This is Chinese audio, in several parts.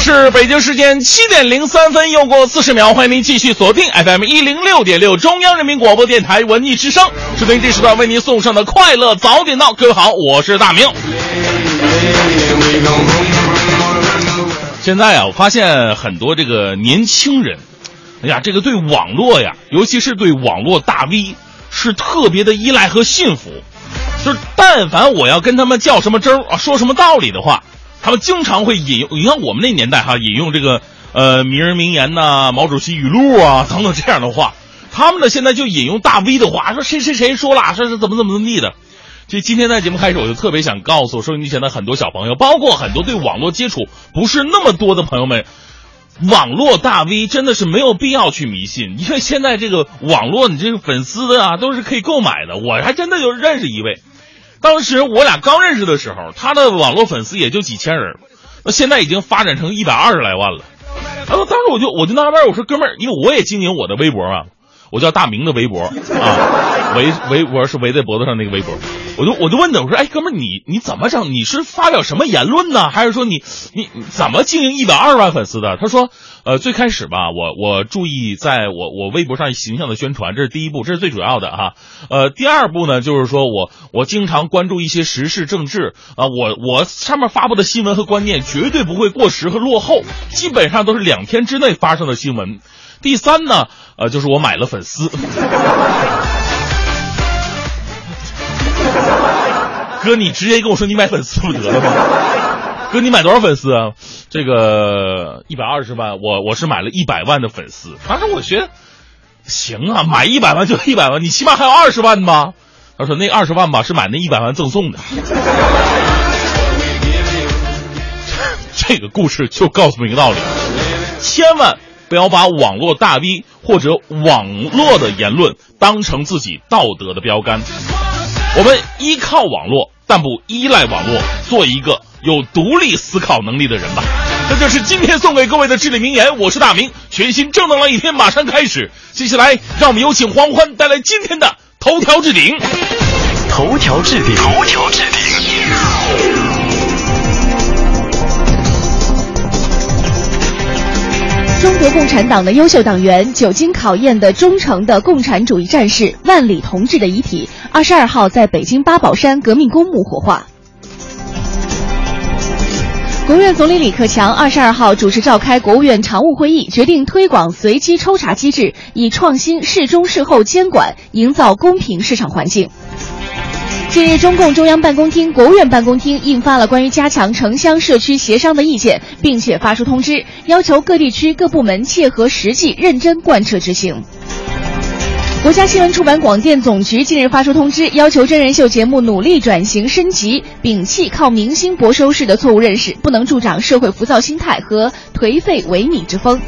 是北京时间七点零三分，又过四十秒，欢迎您继续锁定 FM 一零六点六中央人民广播电台文艺之声，收听这时段为您送上的快乐早点到。各位好，我是大明。现在啊，我发现很多这个年轻人，哎呀，这个对网络呀，尤其是对网络大 V，是特别的依赖和信服。就是但凡我要跟他们较什么真儿啊，说什么道理的话，他们经常会引用。你看我们那年代哈，引用这个呃名人名言呐、毛主席语录啊 等等这样的话。他们呢现在就引用大 V 的话，说谁谁谁说了，说是怎么怎么怎么地的。就今天在节目开始，我就特别想告诉收音机前的很多小朋友，包括很多对网络接触不是那么多的朋友们，网络大 V 真的是没有必要去迷信，因为现在这个网络你这个粉丝的啊都是可以购买的。我还真的就认识一位，当时我俩刚认识的时候，他的网络粉丝也就几千人，那现在已经发展成一百二十来万了。然后当时我就我就纳闷，我说哥们儿，因为我也经营我的微博啊，我叫大明的微博啊，围围脖是围在脖子上那个微博，我就我就问他，我说哎哥们，你你怎么整？你是发表什么言论呢？还是说你你你怎么经营一百二十万粉丝的？他说，呃，最开始吧，我我注意在我我微博上形象的宣传，这是第一步，这是最主要的哈。呃，第二步呢，就是说我我经常关注一些时事政治啊，我我上面发布的新闻和观念绝对不会过时和落后，基本上都是两天之内发生的新闻。第三呢，呃，就是我买了粉丝。哥，你直接跟我说你买粉丝不得了吗？哥，你买多少粉丝啊？这个一百二十万，我我是买了一百万的粉丝。当时我觉得行啊，买一百万就一百万，你起码还有二十万吧？他说那二十万吧是买那一百万赠送的。这个故事就告诉我们一个道理：千万不要把网络大 V 或者网络的言论当成自己道德的标杆。我们依靠网络，但不依赖网络，做一个有独立思考能力的人吧。这就是今天送给各位的至理名言。我是大明，全新正能量一天马上开始。接下来，让我们有请黄欢带来今天的头条置顶。头条置顶，头条置顶。中国共产党的优秀党员，久经考验的忠诚的共产主义战士万里同志的遗体，二十二号在北京八宝山革命公墓火化。国务院总理李克强二十二号主持召开国务院常务会议，决定推广随机抽查机制，以创新事中事后监管，营造公平市场环境。近日，中共中央办公厅、国务院办公厅印发了关于加强城乡社区协商的意见，并且发出通知，要求各地区各部门切合实际，认真贯彻执行。国家新闻出版广电总局近日发出通知，要求真人秀节目努力转型升级，摒弃靠明星博收视的错误认识，不能助长社会浮躁心态和颓废萎靡之风。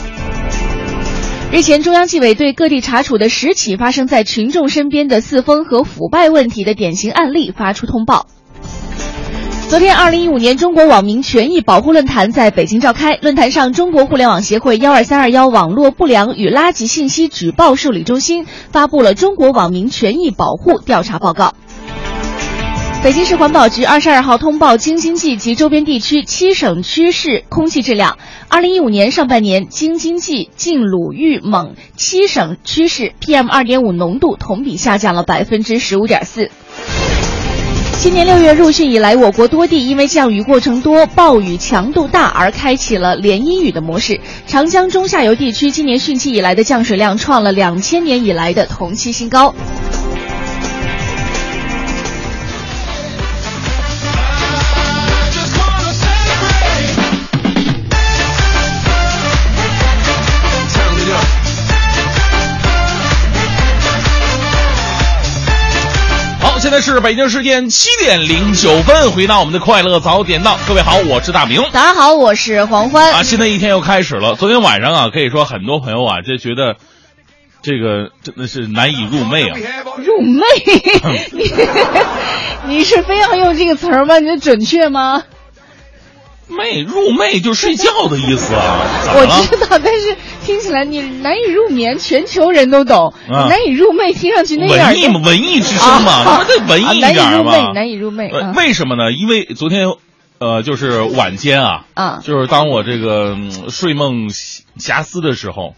日前，中央纪委对各地查处的十起发生在群众身边的四风和腐败问题的典型案例发出通报。昨天，二零一五年中国网民权益保护论坛在北京召开。论坛上，中国互联网协会幺二三二幺网络不良与垃圾信息举报受理中心发布了中国网民权益保护调查报告。北京市环保局二十二号通报京津冀及周边地区七省区市空气质量。二零一五年上半年，京津冀、晋鲁豫蒙七省区市 PM 二点五浓度同比下降了百分之十五点四。今年六月入汛以来，我国多地因为降雨过程多、暴雨强度大而开启了连阴雨的模式。长江中下游地区今年汛期以来的降水量创了两千年以来的同期新高。是北京时间七点零九分，回到我们的快乐早点到。各位好，我是大明。大家好，我是黄欢。啊，新的一天又开始了。昨天晚上啊，可以说很多朋友啊，就觉得这个真的是难以入寐啊。入寐，你 你是非要用这个词儿吗？你的准确吗？寐入寐就睡觉的意思啊。我？知道，但是听起来你难以入眠，全球人都懂。啊难以入寐，听上去那点文艺嘛，文艺之声嘛，啊你说这文艺一啊难以点嘛。入寐，难以入寐。为什么呢？因为昨天，呃，就是晚间啊，啊就是当我这个、嗯睡梦遐遐思的时候，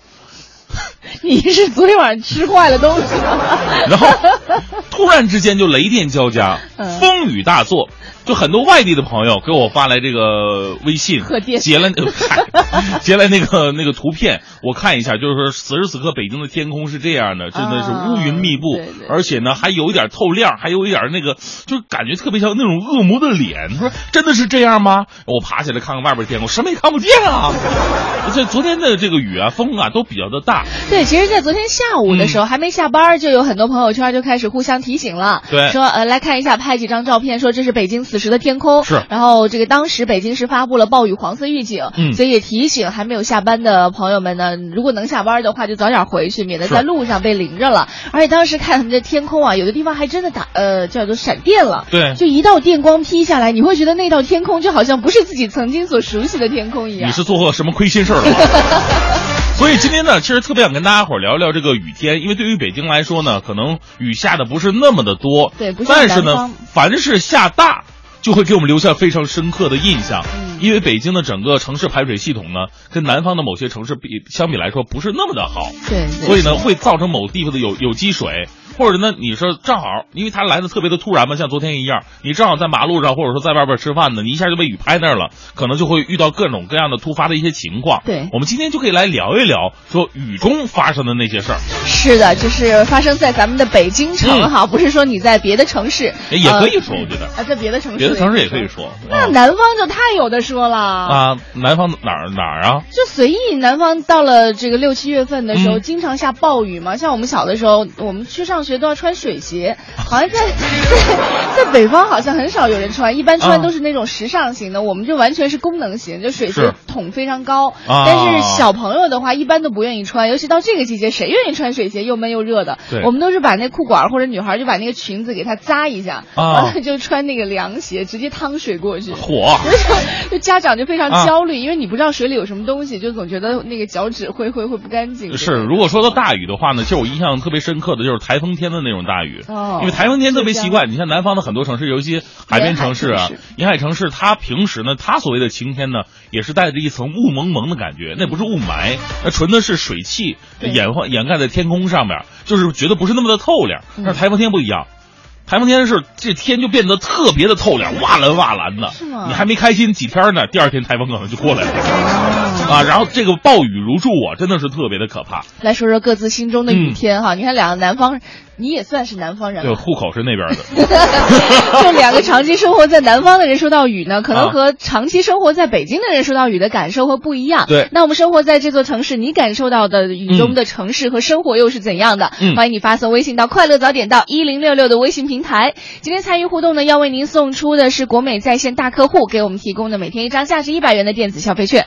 你是昨天晚上吃坏了东西吗？然后 突然之间就雷电交加，嗯风雨大作，就很多外地的朋友给我发来这个微信，截来 嗨截了那个那个图片，我看一下，就是说此时此刻北京的天空是这样的，真的是乌云密布，啊对对而且呢还有一点透亮，还有一点那个，就感觉特别像那种恶魔的脸。他说真的是这样吗？我爬起来看看外边天空，什么也看不见啊！这昨天的这个雨啊风啊都比较的大，对，其实，在昨天下午的时候，还没下班儿，就有很多朋友圈就开始互相提醒了。对说呃，来看一下，拍几张照片，说这是北京此时的天空。是然后这个当时北京市发布了暴雨黄色预警，嗯所以也提醒还没有下班的朋友们呢，如果能下班的话，就早点回去，免得在路上被淋着了。而且当时看他们这天空啊，有的地方还真的打呃叫做闪电了。对就一道电光劈下来，你会觉得那道天空就好像不是自己曾经所熟悉的天空一样。你是做过什么亏心事儿了吗？所以今天呢，其实特别想跟大家伙儿聊一聊这个雨天，因为对于北京来说呢，可能雨下的不是那么的多，对不像但是呢，凡是下大。就会给我们留下非常深刻的印象，嗯。因为北京的整个城市排水系统呢，跟南方的某些城市比相比来说不是那么的好，对对。所以呢，会造成某地方的有有积水，或者呢，你说正好，因为它来的特别的突然嘛，像昨天一样，你正好在马路上，或者说在外边吃饭呢，你一下就被雨拍那儿了，可能就会遇到各种各样的突发的一些情况。对我们今天就可以来聊一聊，说雨中发生的那些事儿，是的，就是发生在咱们的北京城嗯哈，不是说你在别的城市哎也可以说，我觉得啊，在别的城市别的城市也可以说。那啊南方就太有的说了。啊，南方哪儿哪儿啊？就随意，南方到了这个六七月份的时候，嗯经常下暴雨嘛。像我们小的时候，我们去上学都要穿水鞋，好像在在 在北方好像很少有人穿，一般穿啊都是那种时尚型的，我们就完全是功能型，就水鞋是筒非常高。啊但是小朋友的话，一般都不愿意穿，尤其到这个季节，谁愿意穿水鞋？又闷又热的。对我们都是把那裤管或者女孩就把那个裙子给它扎一下，啊完了就穿那个凉鞋，直接趟水过去。火 家长就非常啊焦虑，因为你不知道水里有什么东西，就总觉得那个脚趾会会会不干净。是，如果说到大雨的话呢，其实我印象特别深刻的就是台风天的那种大雨，哦因为台风天特别奇怪。你像南方的很多城市，尤其海边城市啊沿海城市，它平时呢，它所谓的晴天呢，也是带着一层雾蒙蒙的感觉，那不是雾霾，那纯的是水汽掩换掩盖在天空上面，就是觉得不是那么的透亮。嗯但是台风天不一样。台风天是这天就变得特别的透亮，哇蓝哇蓝的是吗。你还没开心几天呢，第二天台风可能就过来了，啊，然后这个暴雨如注啊，真的是特别的可怕。来说说各自心中的雨嗯天哈。你看两个南方，你也算是南方人对，户口是那边的。就两个长期生活在南方的人说到雨呢，可能啊和长期生活在北京的人说到雨的感受会不一样。对那我们生活在这座城市，你感受到的雨中的城市和生活又是怎样的？嗯欢迎你发送微信到“快乐早点到一零六六”的微信平台。今天参与互动呢，要为您送出的是国美在线大客户给我们提供的每天一张价值一百元的电子消费券。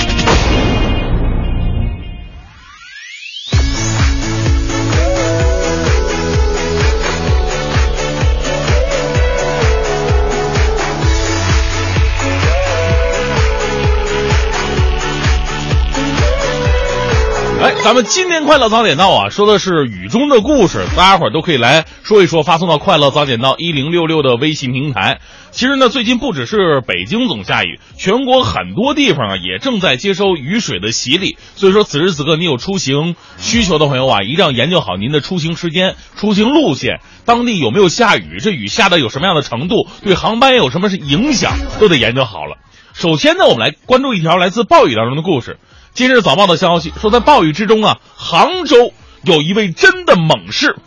咱们今天快乐早点到啊，说的是雨中的故事，大家伙儿都可以来说一说，发送到快乐早点到一零六六的微信平台。其实呢，最近不只是北京总下雨，全国很多地方啊也正在接收雨水的洗礼。所以说，此时此刻你有出行需求的朋友啊，一定要研究好您的出行时间、出行路线，当地有没有下雨，这雨下的有什么样的程度，对航班有什么是影响，都得研究好了。首先呢，我们来关注一条来自暴雨当中的故事。今日早报的消息说，在暴雨之中啊，杭州有一位真的猛士，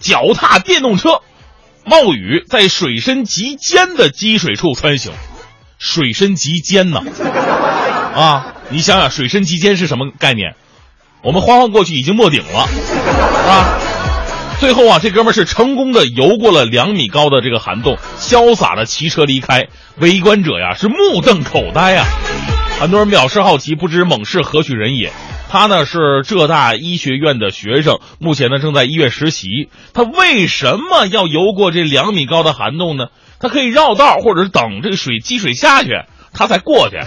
脚踏电动车，冒雨在水深及肩的积水处穿行。水深及肩呢？啊，你想想，水深及肩是什么概念？我们欢欢过去已经没顶了，啊。最后啊，这哥们儿是成功的游过了两米高的这个涵洞，潇洒的骑车离开。围观者呀是目瞪口呆啊。很多人表示好奇，不知猛士何许人也。他呢是浙大医学院的学生，目前呢正在医院实习。他为什么要游过这两米高的涵洞呢？他可以绕道，或者是等这个水积水下去，他才过去。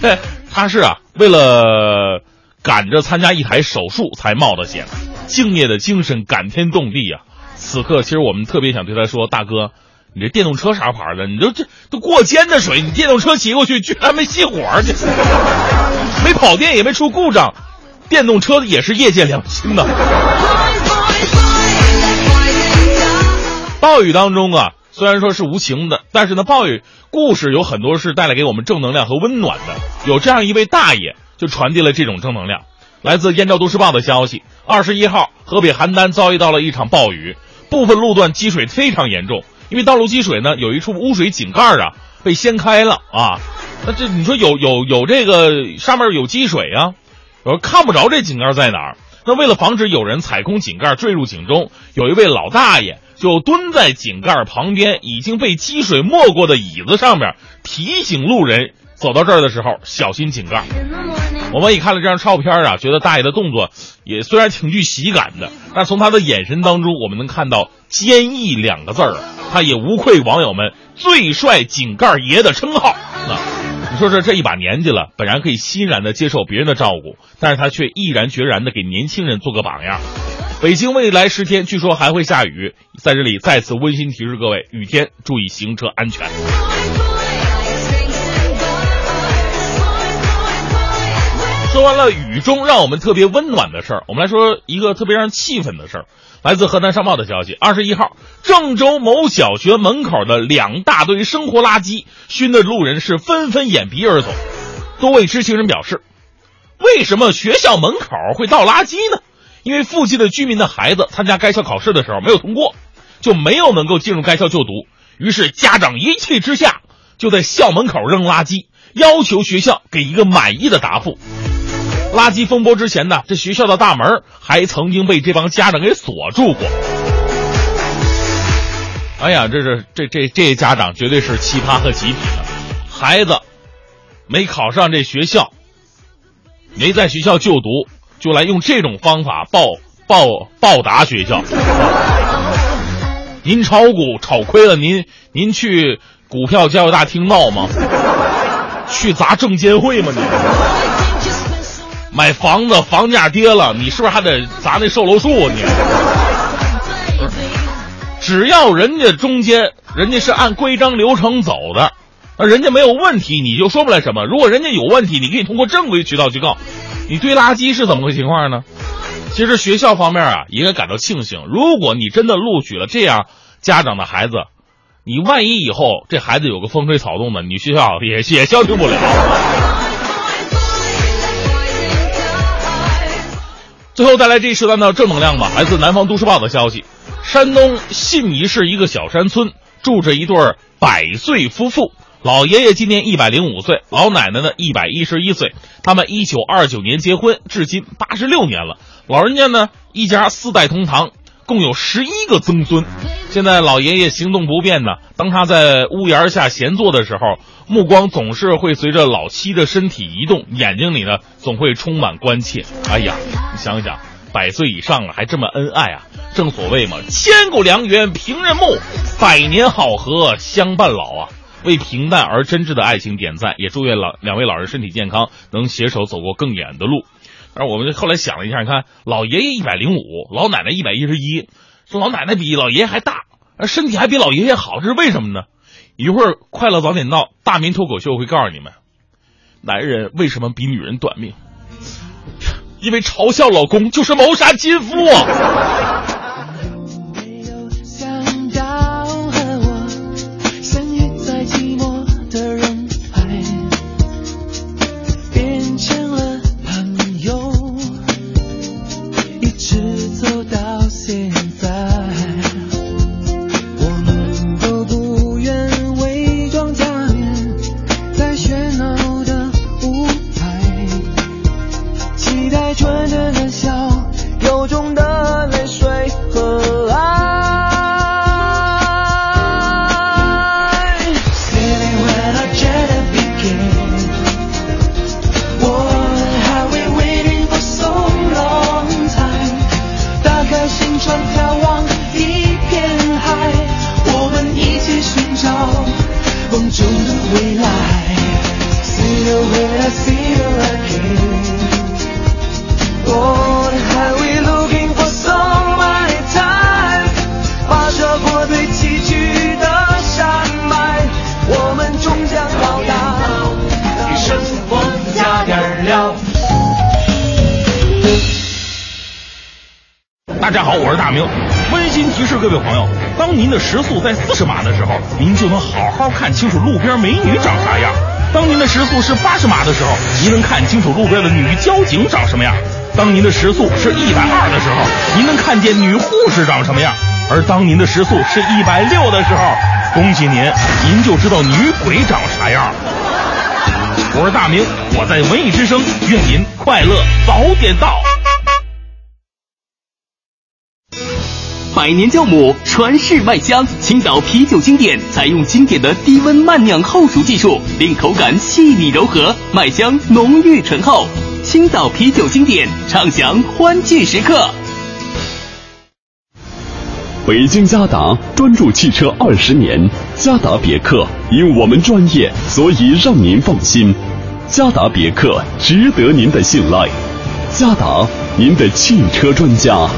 嘿，他是啊，为了赶着参加一台手术才冒的险，敬业的精神感天动地呀。此刻，其实我们特别想对他说，大哥。你这电动车啥牌的？你都这都过肩的水，你电动车骑过去居然没熄火去，没跑电也没出故障，电动车也是业界良心呐。暴雨当中啊，虽然说是无情的，但是呢，暴雨故事有很多是带来给我们正能量和温暖的。有这样一位大爷就传递了这种正能量。来自燕赵都市报的消息，二十一号，河北邯郸遭遇到了一场暴雨，部分路段积水非常严重。因为道路积水呢，有一处污水井盖啊被掀开了啊，那这你说有有有这个上面有积水啊，有看不着这井盖在哪儿。那为了防止有人踩空井盖坠入井中，有一位老大爷就蹲在井盖旁边已经被积水没过的椅子上面，提醒路人走到这儿的时候小心井盖。我们一看了这张照片啊，觉得大爷的动作也虽然挺具喜感的，但从他的眼神当中，我们能看到坚毅两个字儿。他也无愧网友们最帅井盖爷的称号。啊你说这这一把年纪了，本然可以欣然的接受别人的照顾，但是他却毅然决然的给年轻人做个榜样。北京未来十天据说还会下雨，在这里再次温馨提示各位，雨天注意行车安全。说完了雨中让我们特别温暖的事儿，我们来说一个特别让人气愤的事儿。来自河南商报的消息，二十一号，郑州某小学门口的两大堆生活垃圾，熏得路人是纷纷掩鼻而走。多位知情人表示，为什么学校门口会倒垃圾呢？因为附近的居民的孩子参加该校考试的时候没有通过，就没有能够进入该校就读。于是家长一气之下就在校门口扔垃圾，要求学校给一个满意的答复。垃圾风波之前呢，这学校的大门还曾经被这帮家长给锁住过。哎呀，这是这这这家长绝对是奇葩和极品的，孩子没考上这学校，没在学校就读，就来用这种方法报报报答学校。您炒股炒亏了，您您去股票交易大厅闹吗？去砸证监会吗？你？买房子，房价跌了，你是不是还得砸那售楼处？你，只要人家中间人家是按规章流程走的，那人家没有问题，你就说不来什么。如果人家有问题，你可以通过正规渠道去告。你堆垃圾是怎么个情况呢？其实学校方面啊，应该感到庆幸。如果你真的录取了这样家长的孩子，你万一以后这孩子有个风吹草动的，你学校也也消停不了。最后带来这一时段的正能量吧。来自南方都市报的消息，山东信宜市一个小山村住着一对百岁夫妇，老爷爷今年一百零五岁，老奶奶呢一百一十一岁。他们一九二九年结婚，至今八十六年了。老人家呢一家四代同堂，共有十一个曾孙。现在老爷爷行动不便呢，当他在屋檐下闲坐的时候，目光总是会随着老妻的身体移动，眼睛里呢总会充满关切。哎呀，你想想，百岁以上了还这么恩爱啊！正所谓嘛，千古良缘平人目，百年好合相伴老啊！为平淡而真挚的爱情点赞，也祝愿老两位老人身体健康，能携手走过更远的路。而我们后来想了一下，你看老爷爷一百零五，老奶奶一百一十一，这老奶奶比老爷爷还大，而身体还比老爷爷好，这是为什么呢？一会儿快乐早点到，大明脱口秀会告诉你们，男人为什么比女人短命？因为嘲笑老公就是谋杀亲夫啊！大家好，我是大明。温馨提示各位朋友，当您的时速在四十码的时候，您就能好好看清楚路边美女长啥样；当您的时速是八十码的时候，您能看清楚路边的女交警长什么样；当您的时速是一百二的时候，您能看见女护士长什么样；而当您的时速是一百六的时候，恭喜您，您就知道女鬼长啥样了。我是大明，我在文艺之声，愿您快乐早点到。百年酵母，传世麦香，青岛啤酒经典采用经典的低温慢酿后熟技术，令口感细腻柔和，麦香浓郁醇厚。青岛啤酒经典，畅享欢聚时刻。北京嘉达专注汽车二十年，嘉达别克因我们专业，所以让您放心。嘉达别克值得您的信赖，嘉达您的汽车专家。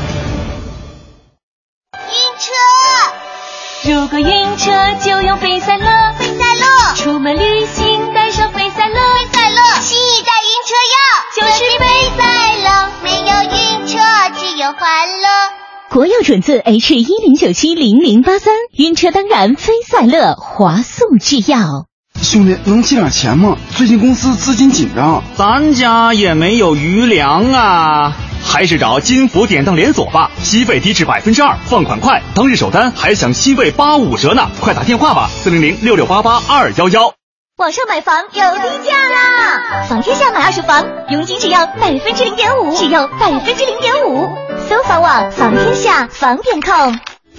如果晕车就用飞赛乐，飞赛乐，出门旅行带上飞赛乐，飞赛乐，新一代晕车药就是飞赛乐，没有晕车，只有欢乐。国药准字 H 一零九七零零八三，晕车当然飞赛乐，华素制药。兄弟，能借点钱吗？最近公司资金紧张，咱家也没有余粮啊。还是找金福典当连锁吧，息费低至百分之二，放款快，当日首单还享息费八五折呢！快打电话吧，四零零六六八八二幺幺。网上买房有低价啦！房天下买二手房，佣金只要百分之零点五，只要百分之零点五。搜房网房天下房点 com，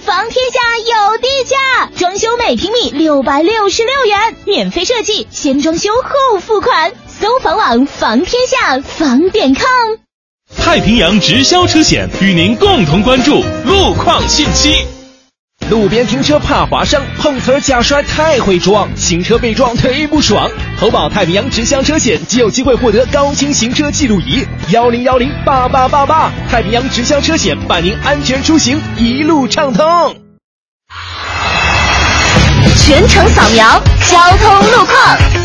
房天下有地价，装修每平米六百六十六元，免费设计，先装修后付款。搜房网房天下房点 com。太平洋直销车险与您共同关注路况信息。路边停车怕划伤，碰瓷儿假摔太会装，新车被撞忒不爽。投保太平洋直销车险即有机会获得高清行车记录仪，幺零幺零八八八八。太平洋直销车险伴您安全出行，一路畅通。全程扫描交通路况。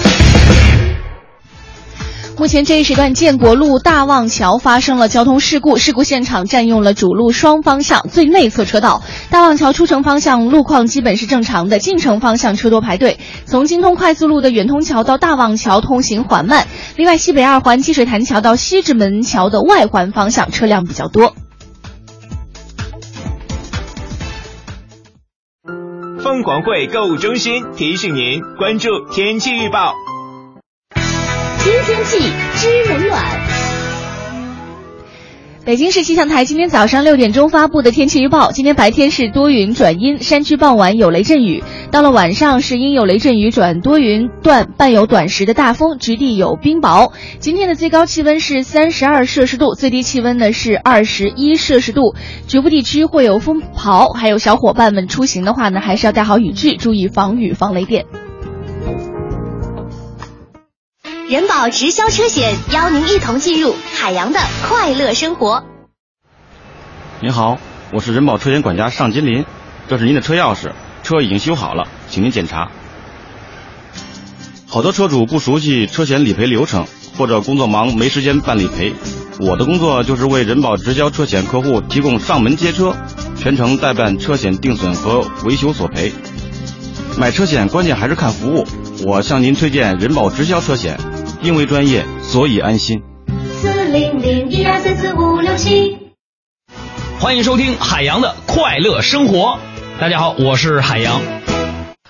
目前这一时段，建国路大望桥发生了交通事故，事故现场占用了主路双方向最内侧车道。大望桥出城方向路况基本是正常的，进城方向车多排队。从京通快速路的远通桥到大望桥通行缓慢。另外，西北二环积水潭桥到西直门桥的外环方向车辆比较多。凤凰汇购物中心提醒您关注天气预报。听天气知冷暖。北京市气象台今天早上六点钟发布的天气预报：今天白天是多云转阴，山区傍晚有雷阵雨；到了晚上是阴有雷阵雨转多云段，伴有短时的大风，局地有冰雹。今天的最高气温是三十二摄氏度，最低气温呢是二十一摄氏度，局部地区会有风雹。还有小伙伴们出行的话呢，还是要带好雨具，注意防雨防雷电。人保直销车险邀您一同进入海洋的快乐生活。您好，我是人保车险管家尚金林，这是您的车钥匙，车已经修好了，请您检查。好多车主不熟悉车险理赔流程，或者工作忙没时间办理赔。我的工作就是为人保直销车险客户提供上门接车，全程代办车险定损和维修索赔。买车险关键还是看服务，我向您推荐人保直销车险，因为专业，所以安心。四零零一二三四五六七。欢迎收听海洋的快乐生活。大家好，我是海洋。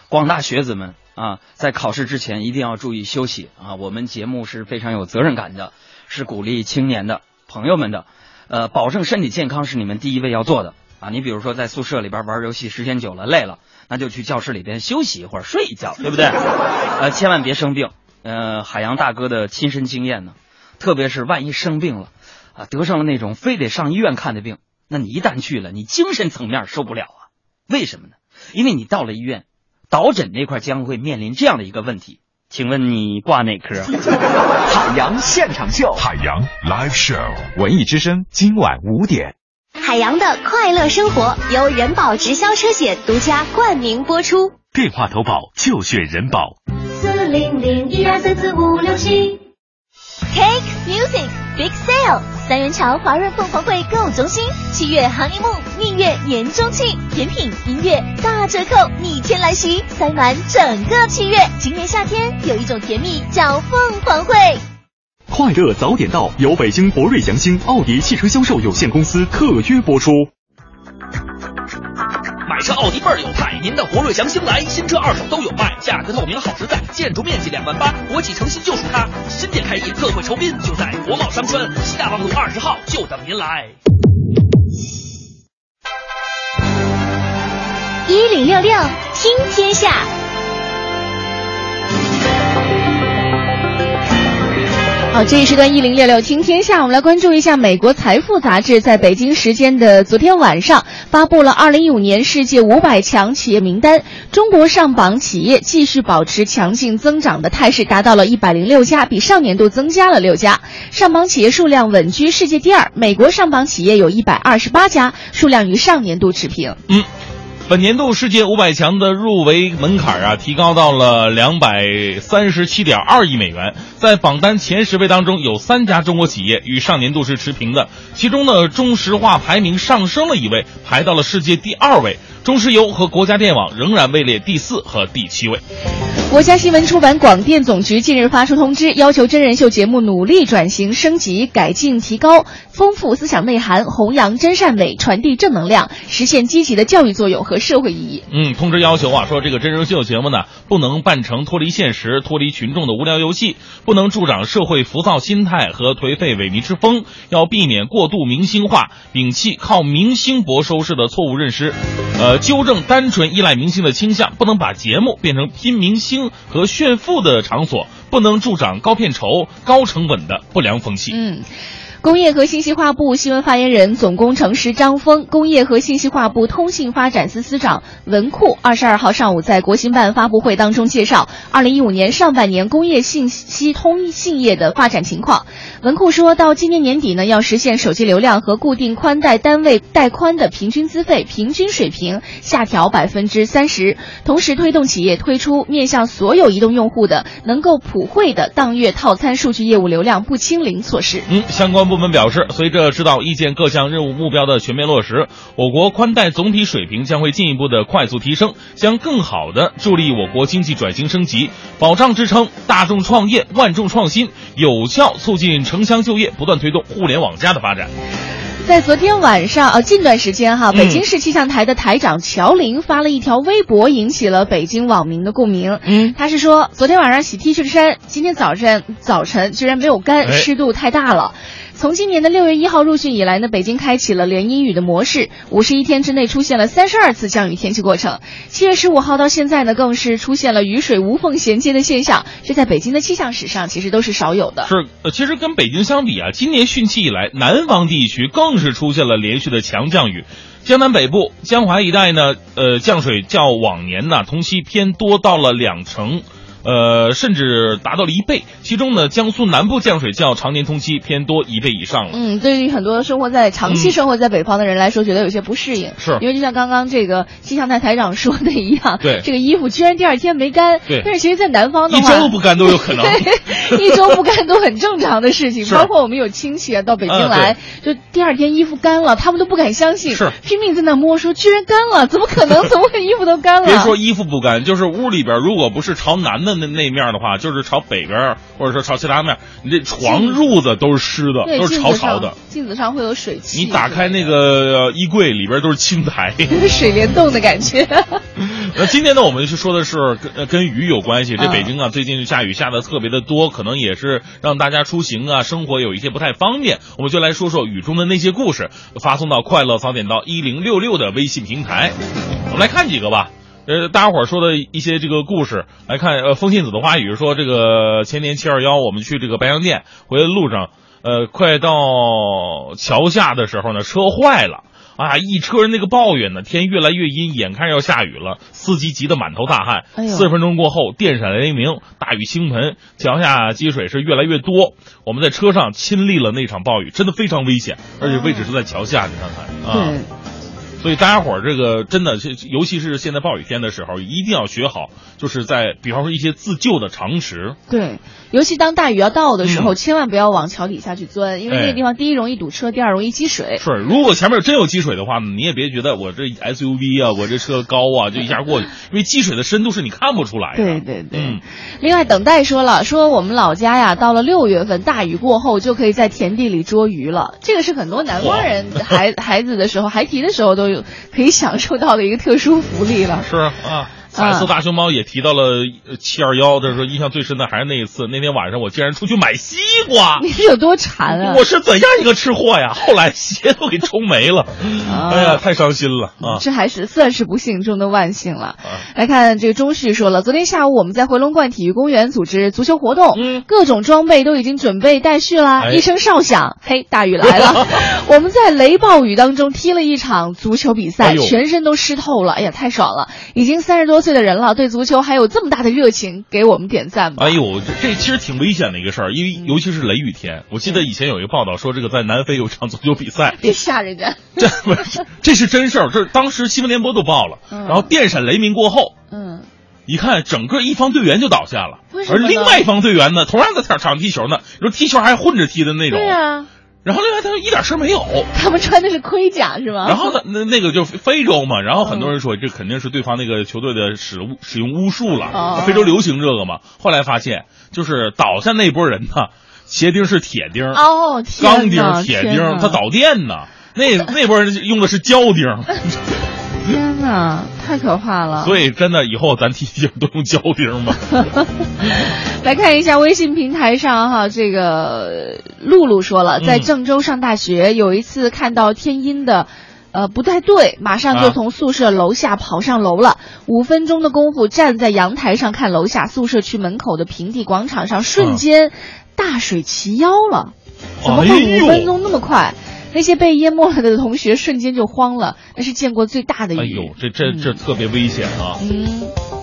广大学子们啊，在考试之前一定要注意休息啊！我们节目是非常有责任感的，是鼓励青年的朋友们的，呃，保证身体健康是你们第一位要做的啊！你比如说在宿舍里边玩游戏时间久了累了，那就去教室里边休息一会儿，睡一觉，对不对？呃，千万别生病。呃，海洋大哥的亲身经验呢，特别是万一生病了啊，得上了那种非得上医院看的病。那你一旦去了，你精神层面受不了啊！为什么呢？因为你到了医院，导诊那块将会面临这样的一个问题。请问你挂哪科？海洋现场秀，海洋 Live Show，文艺之声今晚五点。海洋的快乐生活由人保直销车险独家冠名播出。电话投保就选人保。四零零一二三四五六七。Cake Music Big Sale，三元桥华润凤凰汇购物中心，七月行一幕，蜜月年中庆，甜品、音乐大折扣，逆天来袭，塞满整个七月。今年夏天有一种甜蜜叫凤凰汇。快乐早点到，由北京博瑞祥兴奥迪汽车销售有限公司特约播出。车奥迪倍儿有派，您的博瑞祥星来，新车二手都有卖，价格透明好实在，建筑面积两万八，国企诚信就属它。新店开业，特惠酬宾，就在国贸商圈西大望路二十号，就等您来。一零六六听天下。好，这一时段一零六六听天下，我们来关注一下美国财富杂志在北京时间的昨天晚上发布了二零一五年世界五百强企业名单，中国上榜企业继续保持强劲增长的态势，达到了一百零六家，比上年度增加了六家，上榜企业数量稳居世界第二。美国上榜企业有一百二十八家，数量与上年度持平。嗯。本年度世界五百强的入围门槛啊，提高到了两百三十七点二亿美元。在榜单前十位当中，有三家中国企业与上年度是持平的。其中呢，中石化排名上升了一位，排到了世界第二位。中石油和国家电网仍然位列第四和第七位。国家新闻出版广电总局近日发出通知，要求真人秀节目努力转型升级、改进、提高，丰富思想内涵，弘扬真善美，传递正能量，实现积极的教育作用和社会意义。嗯，通知要求啊，说这个真人秀节目呢，不能办成脱离现实、脱离群众的无聊游戏，不能助长社会浮躁心态和颓废萎靡之风，要避免过度明星化，摒弃靠明星博收视的错误认识，呃，纠正单纯依赖明星的倾向，不能把节目变成拼明星。和炫富的场所不能助长高片酬、高成本的不良风气。嗯。工业和信息化部新闻发言人、总工程师张峰，工业和信息化部通信发展司司长文库二十二号上午在国新办发布会当中介绍，二零一五年上半年工业信息通信业的发展情况。文库说到今年年底呢，要实现手机流量和固定宽带单位带宽的平均资费平均水平下调百分之三十，同时推动企业推出面向所有移动用户的能够普惠的当月套餐数据业务流量不清零措施。嗯，相关门表示，随着指导意见各项任务目标的全面落实，我国宽带总体水平将会进一步的快速提升，将更好的助力我国经济转型升级，保障支撑大众创业、万众创新，有效促进城乡就业，不断推动互联网加的发展。在昨天晚上，呃，近段时间哈，北京市气象台的台长乔林发了一条微博，引起了北京网民的共鸣。嗯，他是说，昨天晚上洗 T 恤衫，今天早晨早晨居然没有干，湿度太大了。从今年的六月一号入汛以来呢，北京开启了连阴雨的模式，五十一天之内出现了三十二次降雨天气过程。七月十五号到现在呢，更是出现了雨水无缝衔接的现象，这在北京的气象史上其实都是少有的。是，呃，其实跟北京相比啊，今年汛期以来，南方地区更是出现了连续的强降雨。江南北部、江淮一带呢，呃，降水较往年呢同期偏多到了两成。呃，甚至达到了一倍。其中呢，江苏南部降水较常年同期偏多一倍以上了。嗯，对于很多生活在长期生活在北方的人来说，觉得有些不适应。是因为就像刚刚这个气象台台长说的一样，对这个衣服居然第二天没干。对但是其实，在南方的话一，周不干都有可能。对，一周不干都很正常的事情。包括我们有亲戚啊到北京嗯来，就第二天衣服干了，他们都不敢相信，是拼命在那摸，说居然干了，怎么可能？怎么会衣服都干了？别说衣服不干，就是屋里边如果不是朝南的那那面的话，就是朝北边或者说朝其他面，你这床褥子都是湿的，都是潮潮的。镜子上会有水汽。你打开那个呃衣柜里边都是青苔。水帘洞的感觉。那今天呢，我们是说的是跟呃跟雨有关系。这嗯北京啊，最近下雨下的特别的多，可能也是让大家出行啊、生活有一些不太方便。我们就来说说雨中的那些故事，发送到快乐早点到一零六六的微信平台。我们来看几个吧。呃，大家伙儿说的一些这个故事，来看呃，风信子的花语说，这个前年七二幺，我们去这个白洋淀，回来路上，呃，快到桥下的时候呢，车坏了。啊！一车人那个抱怨呢，天越来越阴，眼看要下雨了，司机急得满头大汗。四十分钟过后，电闪雷鸣，大雨倾盆，桥下积水是越来越多。我们在车上亲历了那场暴雨，真的非常危险，而且位置是在桥下，你看看啊。所以大家伙儿这个真的，这尤其是现在暴雨天的时候，一定要学好，就是在比方说一些自救的常识。对，尤其当大雨要到的时候，嗯千万不要往桥底下去钻，因为那哎个地方第一容易堵车，第二容易积水。是，如果前面真有积水的话呢，你也别觉得我这 SUV 啊，我这车高啊，就一下过去，因为积水的深度是你看不出来的。对对对。嗯，另外，等待说了，说我们老家呀，到了六月份大雨过后，就可以在田地里捉鱼了。这个是很多南方人孩孩子的时候孩提的时候都有可以享受到的一个特殊福利了。是啊。彩色大熊猫也提到了七二幺，这说印象最深的还是那一次，那天晚上我竟然出去买西瓜，你是有多馋啊？我是怎样一个吃货呀？后来鞋都给冲没了，啊、哎呀，太伤心了啊！这还是算是不幸中的万幸了。来看这个钟旭说了，昨天下午我们在回龙观体育公园组织足球活动，嗯、各种装备都已经准备待续啦。哎、一声哨响，嘿，大雨来了，我们在雷暴雨当中踢了一场足球比赛，哎、全身都湿透了，哎呀，太爽了！已经三十多岁的人了，对足。球还有这么大的热情，给我们点赞吧！哎呦，这这其实挺危险的一个事儿，因为尤其是雷雨天。我记得以前有一个报道说，这个在南非有场足球比赛，别吓人家。这不是，这是真事儿，这当时新闻联播都报了。嗯、然后电闪雷鸣过后，嗯，一看整个一方队员就倒下了，而另外一方队员呢，同样在场场踢球呢，你说踢球还混着踢的那种。对啊。然后另外他一点事没有，他们穿的是盔甲是吗？然后呢，那那个就非洲嘛，然后很多人说这肯定是对方那个球队的使使用巫术了，哦、非洲流行这个嘛。后来发现，就是倒下那波人呢，鞋钉是铁钉，哦，钢钉、铁钉，他导电呢。那那波人用的是胶钉。天哪，太可怕了！所以真的以后咱踢球都用胶钉吧。来看一下微信平台上哈，这个露露说了，在郑州上大学，嗯、有一次看到天阴的。呃，不太对，马上就从宿舍楼下跑上楼了。五、啊、分钟的功夫，站在阳台上看楼下宿舍区门口的平地广场上，瞬间大水齐腰了。啊、怎么会五分钟那么快？那些被淹没了的同学瞬间就慌了，那是见过最大的雨。哎呦，这这这特别危险啊！嗯。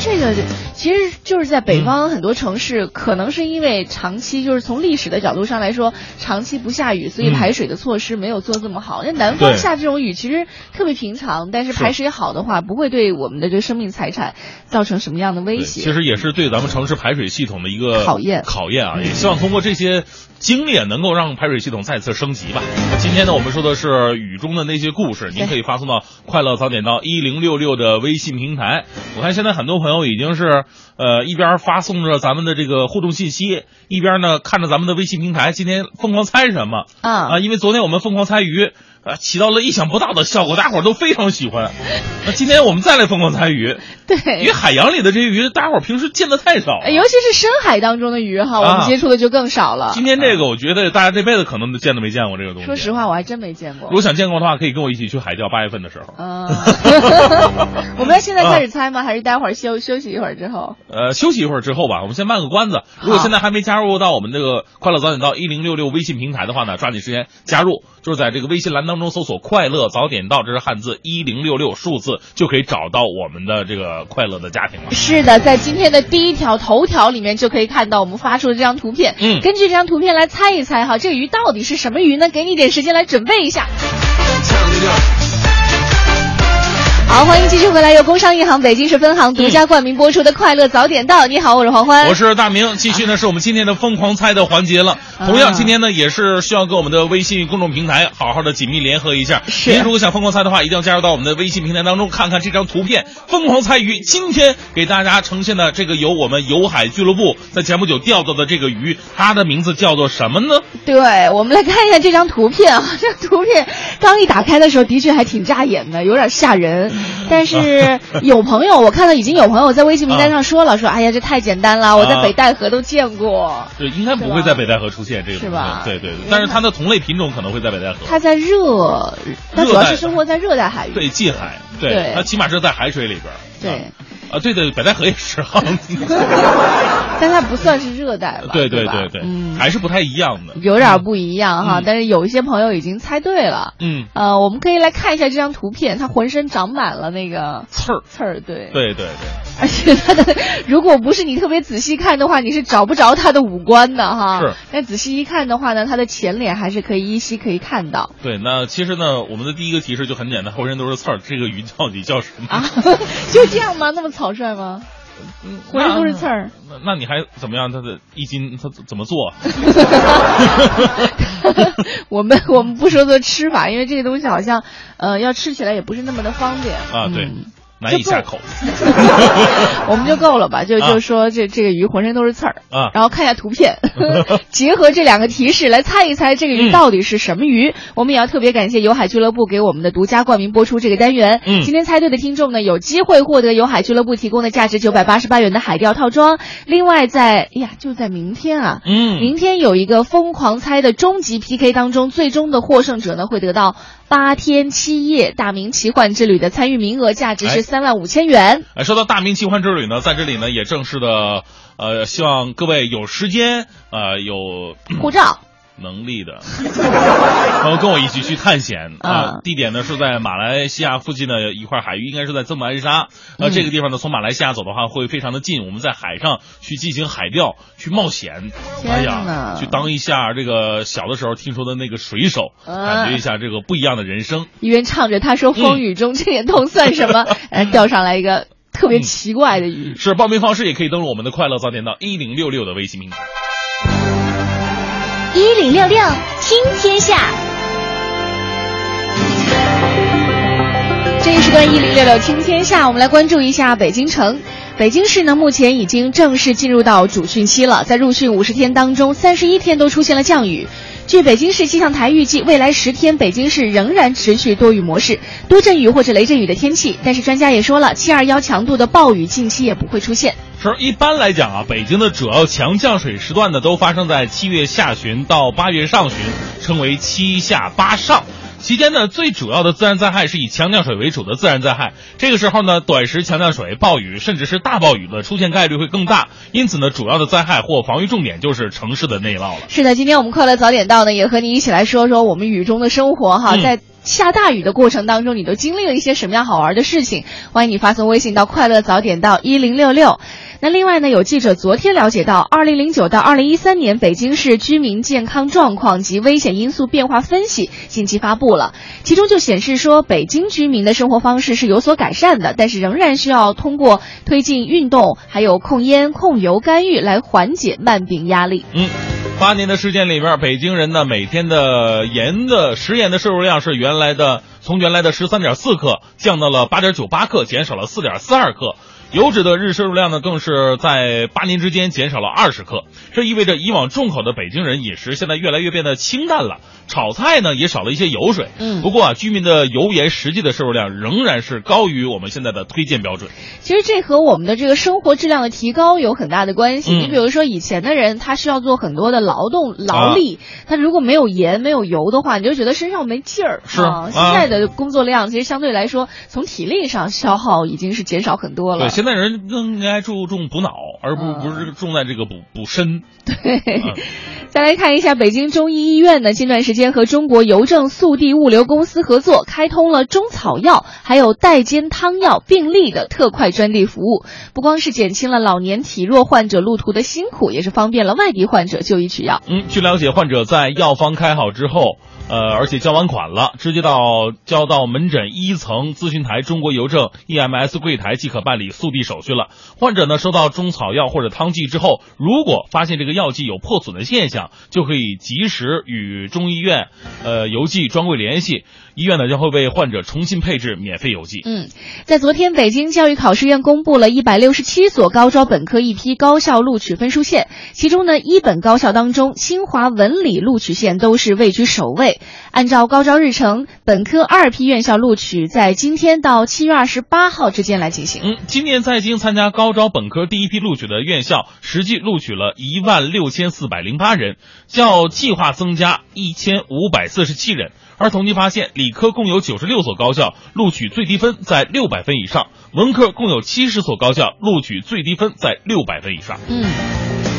这个其实就是在北方很多城市，嗯、可能是因为长期就是从历史的角度上来说，长期不下雨，所以排水的措施没有做这么好。那、嗯、南方下这种雨其实特别平常，但是排水好的话，不会对我们的这个生命财产造成什么样的威胁。其实也是对咱们城市排水系统的一个考验。考验啊，也 希望通过这些经历，能够让排水系统再次升级吧。今天呢，我们说的是雨中的那些故事，您可以发送到“快乐早点到一零六六”的微信平台。我看现在很多朋友已经是。呃，一边发送着咱们的这个互动信息，一边呢看着咱们的微信平台，今天疯狂猜什么啊啊！因为昨天我们疯狂猜鱼，啊，起到了意想不到的效果，大伙儿都非常喜欢。那今天我们再来疯狂猜鱼，对，因为海洋里的这些鱼，大家伙儿平时见的太少，尤其是深海当中的鱼哈，我们接触的就更少了。今天这个，我觉得大家这辈子可能都见都没见过这个东西。说实话，我还真没见过。如果想见过的话，可以跟我一起去海钓。八月份的时候，嗯，我们要现在开始猜吗？还是待会儿休休息一会儿之后？呃，休息一会儿之后吧，我们先卖个关子。如果现在还没加入到我们这个快乐早点到一零六六微信平台的话呢，抓紧时间加入，就是在这个微信栏当。当中搜索“快乐早点到”，这是汉字一零六六数字，就可以找到我们的这个快乐的家庭了。是的，在今天的第一条头条里面就可以看到我们发出的这张图片。嗯根据这张图片来猜一猜哈，这个鱼到底是什么鱼呢？给你一点时间来准备一下。好，欢迎继续回来，由工商银行北京市分行独家冠名播出的《快乐早点到》。你好，我是黄欢，我是大明，继续呢是我们今天的疯狂猜的环节了。同样，今天呢也是需要跟我们的微信公众平台好好的紧密联合一下。是您如果想疯狂猜的话，一定要加入到我们的微信平台当中，看看这张图片。疯狂猜鱼，今天给大家呈现的这个由我们游海俱乐部在前不久钓到的这个鱼，它的名字叫做什么呢？对，我们来看一下这张图片啊，这张图片刚一打开的时候，的确还挺扎眼的，有点吓人。但是有朋友，我看到已经有朋友在微信名单上说了，说哎呀，这太简单了，我在北戴河都见过。对，应该不会在北戴河出现这个是吧对对对，但是它的同类品种可能会在北戴河。它在热，它主要是生活在热带海域。对，近海，对，它起码是在海水里边儿。对，啊，对对，北戴河也是哈。但它不算是热带吧？对对对对嗯，还是不太一样的。有点不一样哈，嗯但是有一些朋友已经猜对了。嗯，呃，我们可以来看一下这张图片，它浑身长满了那个刺儿，刺儿，对，对对对，而且他的，如果不是你特别仔细看的话，你是找不着他的五官的哈。是。但仔细一看的话呢，他的前脸还是可以依稀可以看到。对，那其实呢，我们的第一个提示就很简单，浑身都是刺儿，这个鱼到底叫什么？啊，就这样吗？那么草率吗？浑身都是刺儿。那那你还怎么样？他的一斤他怎么做？我们我们不说做吃法，因为这个东西好像，呃，要吃起来也不是那么的方便。啊，对，嗯难以下口。我们就够了吧？就啊就说这这个鱼浑身都是刺儿啊，然后看一下图片，结合这两个提示来猜一猜这个鱼到底是什么鱼。我们也要特别感谢游海俱乐部给我们的独家冠名播出这个单元。嗯今天猜对的听众呢，有机会获得游海俱乐部提供的价值九百八十八元的海钓套装。另外在，哎呀，就在明天啊，嗯明天有一个疯狂猜的终极 PK 当中，最终的获胜者呢会得到八天七夜大明奇幻之旅的参与名额，价值哎是三万五千元。哎，说到大明奇幻之旅呢，在这里呢也正式的，呃，希望各位有时间，呃，有护照。能力的然后跟我一起去探险啊、啊地点呢是在马来西亚附近的一块海域，应该是在曾马恩沙。呃，嗯这个地方呢，从马来西亚走的话会非常的近，我们在海上去进行海钓，去冒险。天哎呀，去当一下这个小的时候听说的那个水手，啊感觉一下这个不一样的人生。一边唱着他说风雨中这点痛算什么，哎，钓上来一个特别奇怪的鱼。是报名方式也可以登录我们的快乐早点到一零六六的微信平台。一零六六听天下，这一时段一零六六听天下，我们来关注一下北京城。北京市呢，目前已经正式进入到主汛期了，在入汛五十天当中，三十一天都出现了降雨。据北京市气象台预计，未来十天北京市仍然持续多雨模式，多阵雨或者雷阵雨的天气。但是专家也说了，七二幺强度的暴雨近期也不会出现。是，一般来讲啊，北京的主要强降水时段呢，都发生在七月下旬到八月上旬，称为七下八上。期间呢，最主要的自然灾害是以强降水为主的自然灾害。这个时候呢，短时强降水、暴雨甚至是大暴雨的出现概率会更大。因此呢，主要的灾害或防御重点就是城市的内涝了。是的，今天我们快乐早点到呢，也和你一起来说说我们雨中的生活哈，嗯在。下大雨的过程当中，你都经历了一些什么样好玩的事情？欢迎你发送微信到快乐早点到一零六六。那另外呢，有记者昨天了解到，二零零九到二零一三年北京市居民健康状况及危险因素变化分析近期发布了，其中就显示说，北京居民的生活方式是有所改善的，但是仍然需要通过推进运动，还有控烟、控油干预来缓解慢病压力。嗯。八年的时间里面，北京人呢每天的盐的食盐的摄入量是原原来的从原来的十三点四克降到了八点九八克，减少了四点四二克。油脂的日摄入量呢，更是在八年之间减少了二十克。这意味着以往重口的北京人饮食现在越来越变得清淡了，炒菜呢也少了一些油水。嗯不过啊，居民的油盐实际的摄入量仍然是高于我们现在的推荐标准。其实这和我们的这个生活质量的提高有很大的关系。嗯你比如说以前的人，他需要做很多的劳动劳力，他如果没有盐没有油的话，你就觉得身上没劲儿。是啊，现在的工作量其实相对来说，从体力上消耗已经是减少很多了。对，现现在人更应该注重补脑，而不不是重在这个补补身。对，再来看一下北京中医医院呢，近段时间和中国邮政速递物流公司合作，开通了中草药还有代煎汤药并立的特快专递服务，不光是减轻了老年体弱患者路途的辛苦，也是方便了外地患者就医取药。嗯，据了解，患者在药方开好之后。呃，而且交完款了，直接到交到门诊一层咨询台中国邮政 EMS 柜台即可办理速递手续了。患者呢收到中草药或者汤剂之后，如果发现这个药剂有破损的现象，就可以及时与中医院呃邮寄专柜联系。医院呢将会为患者重新配置免费邮寄。嗯，在昨天，北京教育考试院公布了一百六十七所高招本科一批高校录取分数线，其中呢，一本高校当中，清华文理录取线都是位居首位。按照高招日程，本科二批院校录取在今天到七月二十八号之间来进行。嗯，今年在经参加高招本科第一批录取的院校，实际录取了一万六千四百零八人，较计划增加一千五百四十七人。而统计发现，理科共有九十六所高校录取最低分在六百分以上，文科共有七十所高校录取最低分在六百分以上。嗯。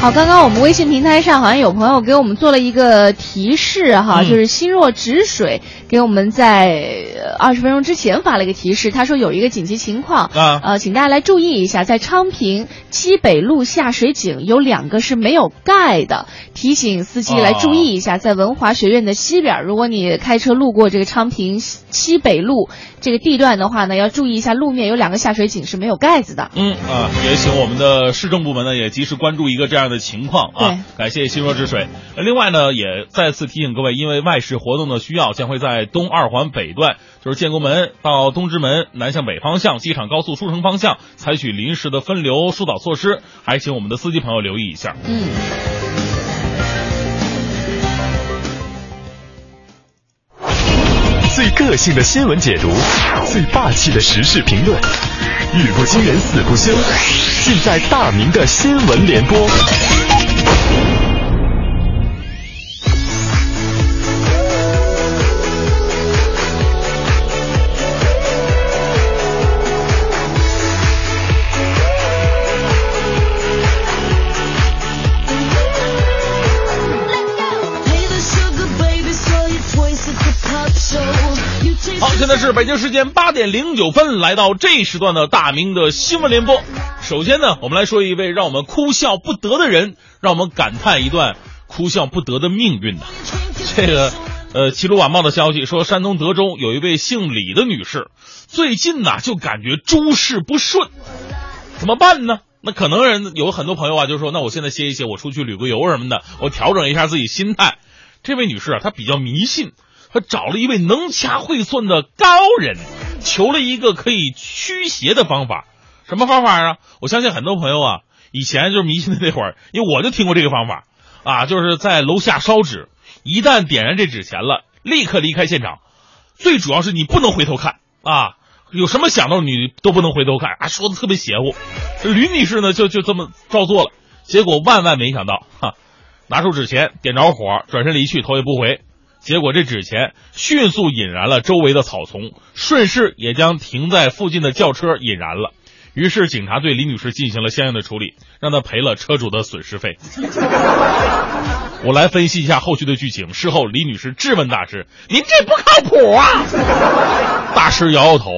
好，刚刚我们微信平台上好像有朋友给我们做了一个提示哈，就是心若止水给我们在二十分钟之前发了一个提示，他说有一个紧急情况啊，呃，请大家来注意一下，在昌平西北路下水井有两个是没有盖的，提醒司机来注意一下，在文华学院的西边，如果你开车路过这个昌平西北路这个地段的话呢，要注意一下路面有两个下水井是没有盖子的。嗯啊，也请我们的市政部门呢也及时关注一个这样。的情况啊，感谢心若止水。另外呢，也再次提醒各位，因为外事活动的需要，将会在东二环北段，就是建国门到东直门南向北方向、机场高速出城方向，采取临时的分流疏导措施，还请我们的司机朋友留意一下。嗯。最个性的新闻解读，最霸气的时事评论，语不惊人死不休，尽在大明的新闻联播。现在是北京时间八点零九分，来到这时段的大明的新闻联播。首先呢，我们来说一位让我们哭笑不得的人，让我们感叹一段哭笑不得的命运呐。这个，呃，齐鲁晚报的消息说，山东德州有一位姓李的女士，最近呐就感觉诸事不顺，怎么办呢？那可能人有很多朋友啊，就说，那我现在歇一歇，我出去旅个游什么的，我调整一下自己心态。这位女士啊，她比较迷信。他找了一位能掐会算的高人，求了一个可以驱邪的方法。什么方法啊？我相信很多朋友啊，以前就是迷信的那会儿，因为我就听过这个方法啊，就是在楼下烧纸，一旦点燃这纸钱了，立刻离开现场。最主要是你不能回头看啊，有什么想到你都不能回头看啊，说的特别邪乎。吕女士呢，就就这么照做了，结果万万没想到，哈，拿出纸钱，点着火，转身离去，头也不回。结果这纸钱迅速引燃了周围的草丛，顺势也将停在附近的轿车引燃了。于是警察对李女士进行了相应的处理，让她赔了车主的损失费。我来分析一下后续的剧情。事后，李女士质问大师：“您这不靠谱啊！” 大师摇摇头：“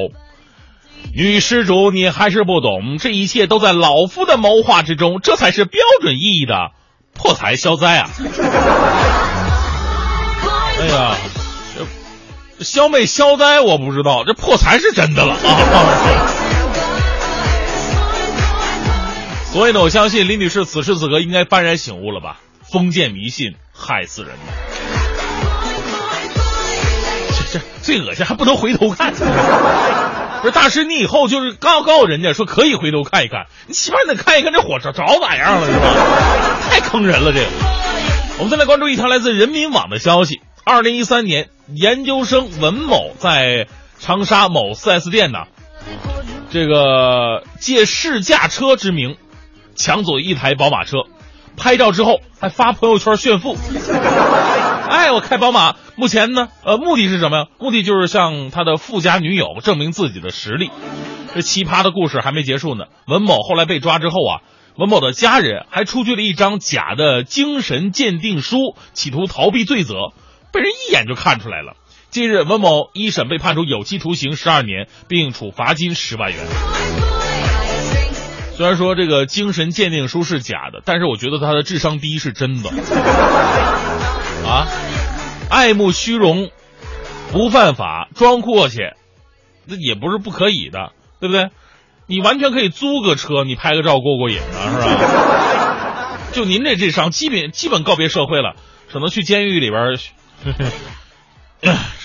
女施主，你还是不懂，这一切都在老夫的谋划之中，这才是标准意义的破财消灾啊！” 哎呀，这消妹消灾我不知道，这破财是真的了啊！所以呢，我相信李女士此时此刻应该幡然醒悟了吧？封建迷信害死人！这这最恶心，还不能回头看。不是大师，你以后就是告告人家说可以回头看一看，你起码得看一看这火着着咋样了是吧？太坑人了这个。我们再来关注一条来自人民网的消息。二零一三年，研究生文某在长沙某 4S 店呢，这个借试驾车之名抢走一台宝马车，拍照之后还发朋友圈炫富。哎，我开宝马，目前呢，呃，目的是什么呀？目的就是向他的富家女友证明自己的实力。这奇葩的故事还没结束呢。文某后来被抓之后啊，文某的家人还出具了一张假的精神鉴定书，企图逃避罪责，被人一眼就看出来了。近日，文某一审被判处有期徒刑十二年，并处罚金十万元。虽然说这个精神鉴定书是假的，但是我觉得他的智商低是真的。啊，爱慕虚荣，不犯法，装阔气，那也不是不可以的，对不对？你完全可以租个车，你拍个照过过瘾呢，是吧？就您这智商，基本基本告别社会了，可能去监狱里边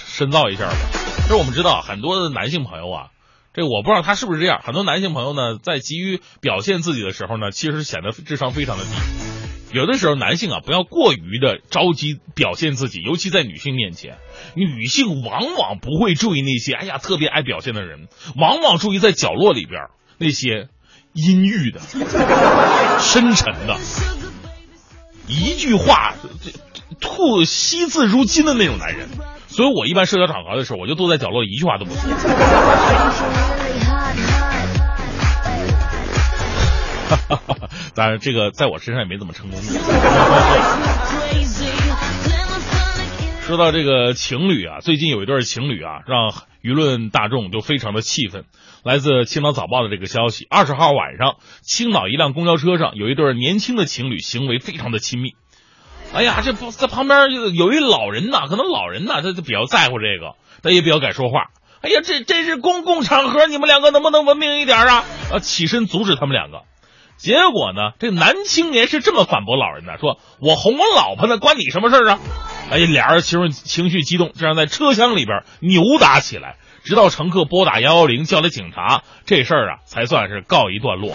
深造一下吧。其实我们知道，很多的男性朋友啊，这我不知道他是不是这样。很多男性朋友呢，在急于表现自己的时候呢，其实显得智商非常的低。有的时候，男性啊，不要过于的着急表现自己，尤其在女性面前，女性往往不会注意那些哎呀特别爱表现的人，往往注意在角落里边那些阴郁的、深沉的，一句话吐惜字如金的那种男人。所以我一般社交场合的时候，我就坐在角落，一句话都不说。当然，这个在我身上也没怎么成功。说到这个情侣啊，最近有一对情侣啊，让舆论大众就非常的气愤。来自青岛早报的这个消息，二十号晚上，青岛一辆公交车上有一对年轻的情侣，行为非常的亲密。哎呀，这不在旁边有一老人呐，可能老人呐，他就比较在乎这个，他也比较敢说话。哎呀，这这是公共场合，你们两个能不能文明一点啊？啊，起身阻止他们两个。结果呢，这男青年是这么反驳老人的：“说我哄我老婆呢，关你什么事啊？”哎呀，俩人情情绪激动，这样在车厢里边扭打起来，直到乘客拨打幺幺零叫来警察，这事儿啊才算是告一段落。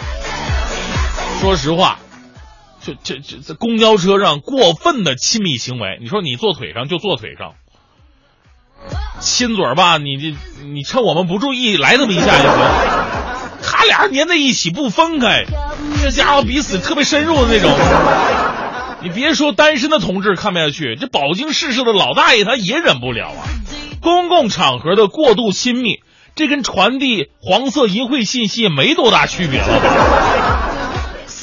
说实话，这这这在公交车上过分的亲密行为，你说你坐腿上就坐腿上，亲嘴吧，你这你趁我们不注意来这么一下就行。他俩粘在一起不分开，这家伙彼此特别深入的那种。你别说单身的同志看不下去，这饱经世事的老大爷他也忍不了啊！公共场合的过度亲密，这跟传递黄色淫秽信息没多大区别了。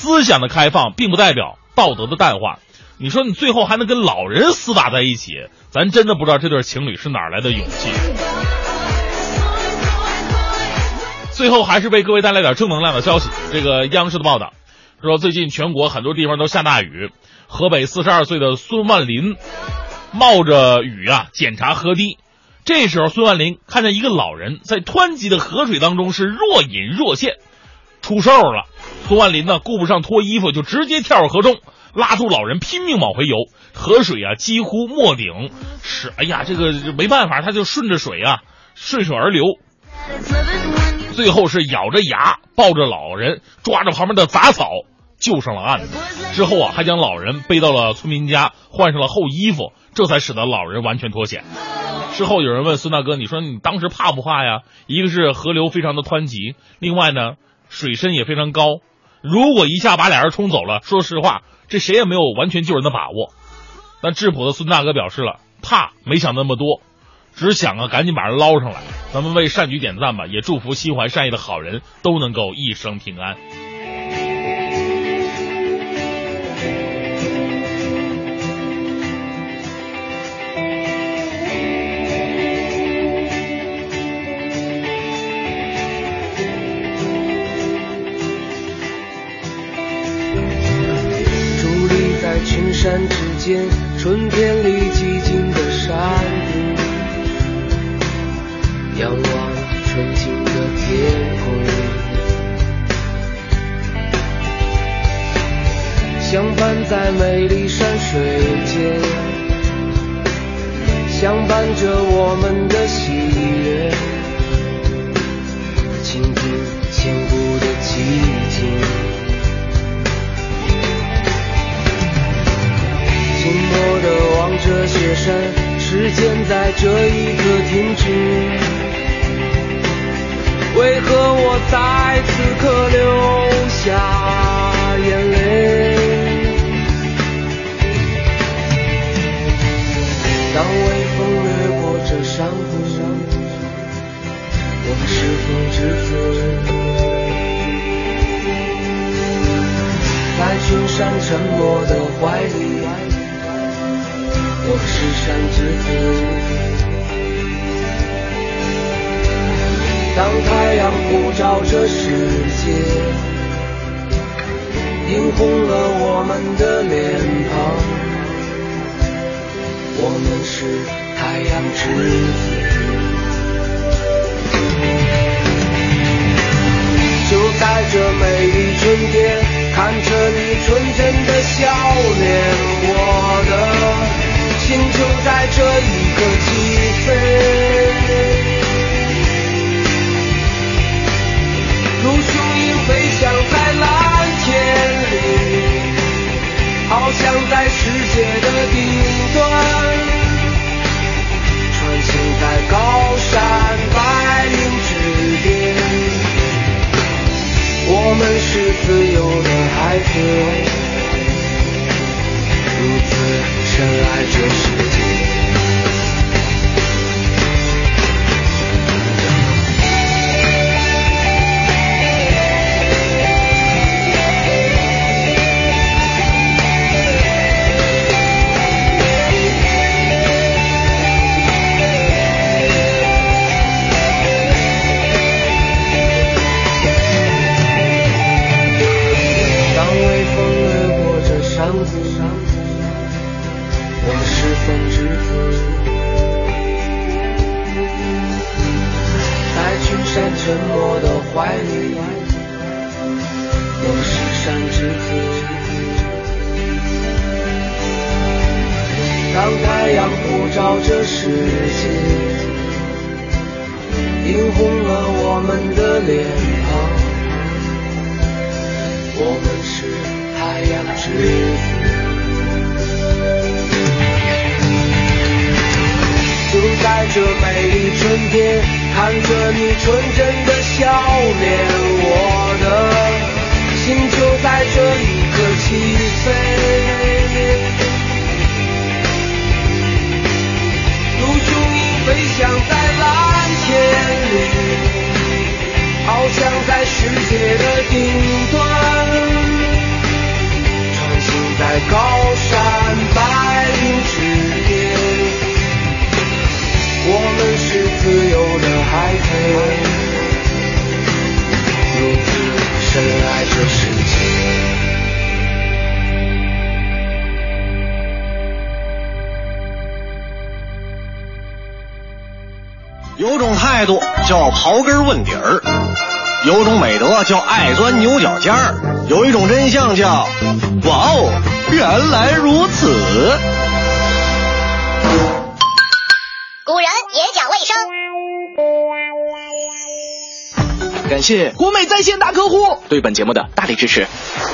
思想的开放并不代表道德的淡化。你说你最后还能跟老人厮打在一起，咱真的不知道这对情侣是哪来的勇气。最后还是为各位带来点正能量的消息。这个央视的报道说，最近全国很多地方都下大雨。河北四十二岁的孙万林冒着雨啊检查河堤，这时候孙万林看见一个老人在湍急的河水当中是若隐若现，出事儿了。孙万林呢顾不上脱衣服，就直接跳入河中，拉住老人拼命往回游。河水啊几乎没顶，是哎呀这个没办法，他就顺着水啊顺水而流。最后是咬着牙抱着老人，抓着旁边的杂草救上了岸。之后啊，还将老人背到了村民家，换上了厚衣服，这才使得老人完全脱险。之后有人问孙大哥：“你说你当时怕不怕呀？一个是河流非常的湍急，另外呢水深也非常高。如果一下把俩人冲走了，说实话，这谁也没有完全救人的把握。”但质朴的孙大哥表示了，怕没想那么多。只想啊，赶紧把人捞上来。咱们为善举点赞吧，也祝福心怀善意的好人都能够一生平安。山之间，春天里寂静的山谷。仰望纯净的天空，相伴在美丽山水间，相伴着我们的喜悦，倾听雪山时间在这一刻停止。为何我在此刻流下眼泪？当微风掠过这山谷我们是否止住在群山沉默的怀里我是山之子。当太阳普照这世界，映红了我们的脸庞，我们是太阳之子。就在这美丽春天，看着你纯真的笑脸，我的心就在这一刻起飞。如雄鹰飞翔在蓝天里，翱翔在世界的顶端，穿行在高山白云之巅。我们是自由的孩子，原来就是。太阳普照这世界，映红了我们的脸庞。我们是太阳之子，就在这美丽春天，看着你纯真的笑脸，我的心就在这一刻起飞。飞翔在蓝天里。翱翔在世界的顶端，穿行在高山白云之巅。我们是自由的孩子，如此深爱着世有种态度叫刨根问底儿，有种美德叫爱钻牛角尖儿，有一种真相叫哇哦，原来如此。古人也讲卫生。感谢国美在线大客户对本节目的大力支持。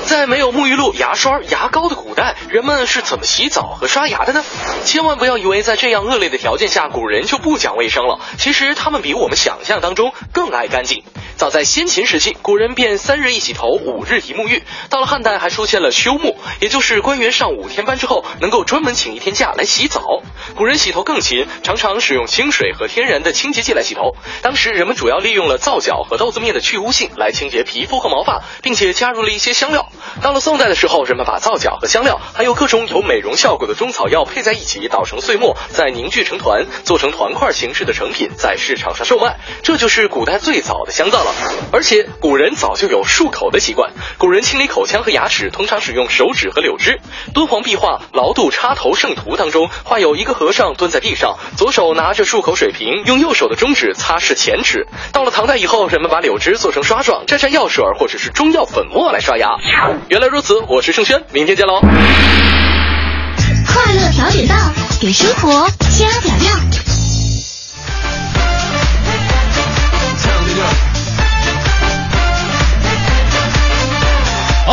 在没有沐浴露、牙刷、牙膏的古代，人们是怎么洗澡和刷牙的呢？千万不要以为在这样恶劣的条件下，古人就不讲卫生了。其实他们比我们想象当中更爱干净。早在先秦时期，古人便三日一洗头，五日一沐浴。到了汉代，还出现了休沐，也就是官员上五天班之后，能够专门请一天假来洗澡。古人洗头更勤，常常使用清水和天然的清洁剂来洗头。当时人们主要利用了皂角和豆子面的去污性来清洁皮肤和毛发，并且加入了一些香料。到了宋代的时候，人们把皂角和香料，还有各种有美容效果的中草药配在一起，捣成碎末，再凝聚成团，做成团块形式的成品，在市场上售卖。这就是古代最早的香皂了。而且古人早就有漱口的习惯，古人清理口腔和牙齿通常使用手指和柳枝。敦煌壁画《劳度插头圣图》当中画有一个和尚蹲在地上，左手拿着漱口水瓶，用右手的中指擦拭前齿。到了唐代以后，人们把柳枝做成刷状，蘸上药水或者是中药粉末来刷牙。原来如此，我是盛轩，明天见喽。快乐调解到，给生活加点料。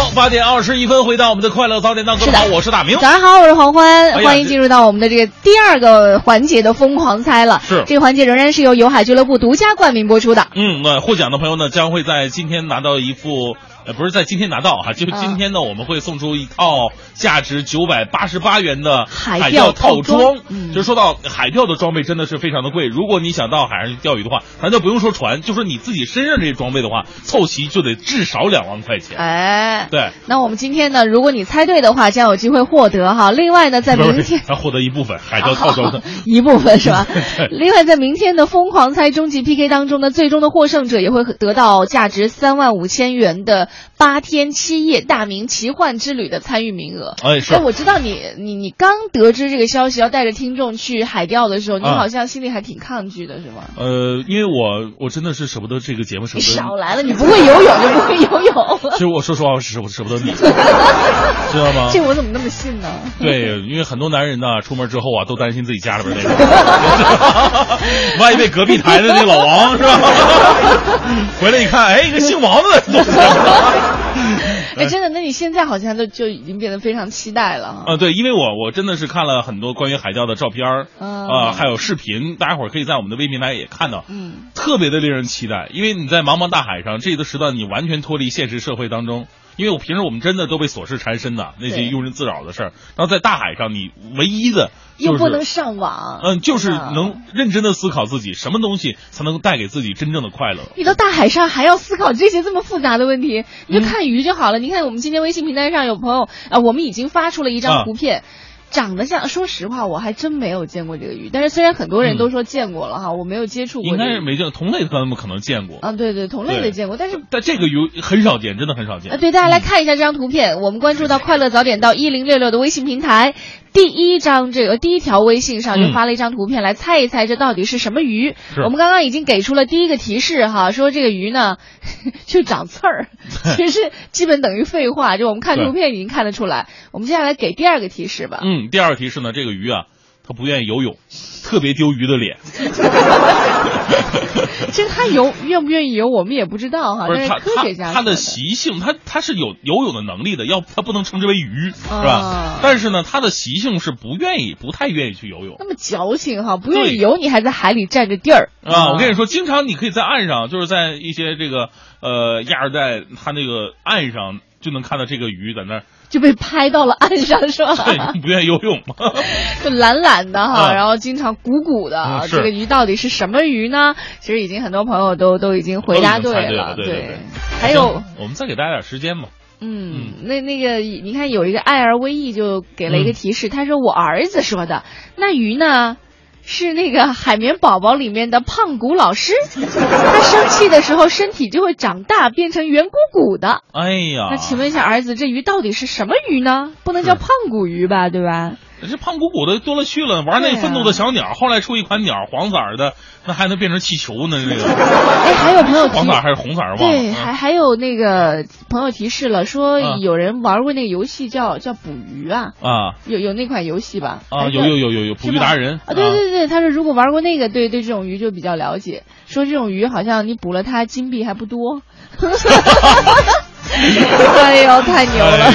好，八点二十一分，回到我们的快乐早点到，各位好，我是大明。早上好，我是黄欢，哎欢迎进入到我们的这个第二个环节的疯狂猜了。是这个环节仍然是由友海俱乐部独家冠名播出的。嗯，那获奖的朋友呢，将会在今天拿到一副呃，不是在今天拿到哈，就今天呢，我们会送出一套价值九百八十八元的海钓钓套装就是说到海钓的装备真的是非常的贵，如果你想到海上去钓鱼的话，咱就不用说船，就说你自己身上这些装备的话，凑齐就得至少两万块钱。哎，对，那我们今天呢，如果你猜对的话，将有机会获得哈。另外呢，在明天咱获得一部分海钓套装的。一部分是吧？另外，在明天的疯狂猜终极 PK 当中呢，最终的获胜者也会得到价值三万五千元的八天七夜大明奇幻之旅的参与名额。哎是哎，我知道你你你刚得知这个消息，要带着听众去海钓的时候，你啊好像心里还挺抗拒的，是吗？呃，因为我我真的是舍不得这个节目，舍不得。少来了，你不会游泳就不会游泳。其实我说实话，我舍不舍不得你，知道吗？这我怎么那么信呢？对，因为很多男人呢，出门之后啊，都担心自己家里边那个，万一被隔壁台的那老王是吧？回来一看，哎，一个姓王的坐 哎，真的，那你现在好像都就已经变得非常期待了哈。啊，对，因为我我真的是看了很多关于海钓的照片儿，嗯啊，还有视频，大家伙儿可以在我们的微平台也看到，嗯，特别的令人期待。因为你在茫茫大海上，这个时段你完全脱离现实社会当中。因为我平时我们真的都被琐事缠身的那些庸人自扰的事儿，然后在大海上，你唯一的就是又不能上网，嗯，就是啊能认真的思考自己什么东西才能带给自己真正的快乐。你到大海上还要思考这些这么复杂的问题，你嗯就看鱼就好了。你看我们今天微信平台上有朋友啊、我们已经发出了一啊张图片。长得像，说实话，我还真没有见过这个鱼。但是虽然很多人都说见过了哈，我没有接触过、嗯应这个。该是没见同类的，他们可能见过，啊，对对，同类的见过，但是但这个鱼很少见，真的很少见。啊，对，大家来看一下这张图片。我们关注到快乐早点到一零六六的微信平台，第一张这个第一条微信上就嗯发了一张图片，来猜一猜这到底是什么鱼。我们刚刚已经给出了第一个提示哈，说这个鱼呢 就长刺儿，其实基本等于废话，就我们看图片已经看得出来。我们接下来给第二个提示吧。嗯，第二个提示呢，这个鱼啊，它不愿意游泳，特别丢鱼的脸。其实他游愿不愿意游，我们也不知道哈，不是科学家它它的习性，他他是有游泳的能力的，要他不能称之为鱼，是吧啊？但是呢，他的习性是不愿意，不太愿意去游泳那么矫情哈，不愿意游，你还在海里占着地儿啊。我跟你说，经常你可以在岸上，就是在一些这个呃亚热带，它那个岸上就能看到这个鱼在那儿，就被拍到了岸上是吧？对，不愿意游泳吗。就懒懒的哈，嗯然后经常鼓鼓的这个鱼到底是什么鱼呢？其实已经很多朋友都都已经回答对了，对对对。还有，我们再给大家点时间嘛。嗯，那那个你看有一个爱而微意就给了一个提示，他说我儿子说的，那鱼呢？是那个海绵宝宝里面的胖骨老师，他生气的时候身体就会长大，变成圆鼓鼓的。哎呀，那请问一下儿子，这鱼到底是什么鱼呢？不能叫胖骨鱼吧，对吧？这胖鼓鼓的多了去了，玩那愤怒的小鸟，后来出一款鸟黄色的，那还能变成气球呢？这个，哎，还有朋友提黄色还是红色儿？忘了。对，嗯还还有那个朋友提示了，说啊有人玩过那个游戏叫叫捕鱼啊，啊有有那款游戏吧？啊，有有有有有捕鱼达人啊，对对对，他说如果玩过那个，对对这种鱼就比较了解，说这种鱼好像你捕了它金币还不多。哎呦，太牛了！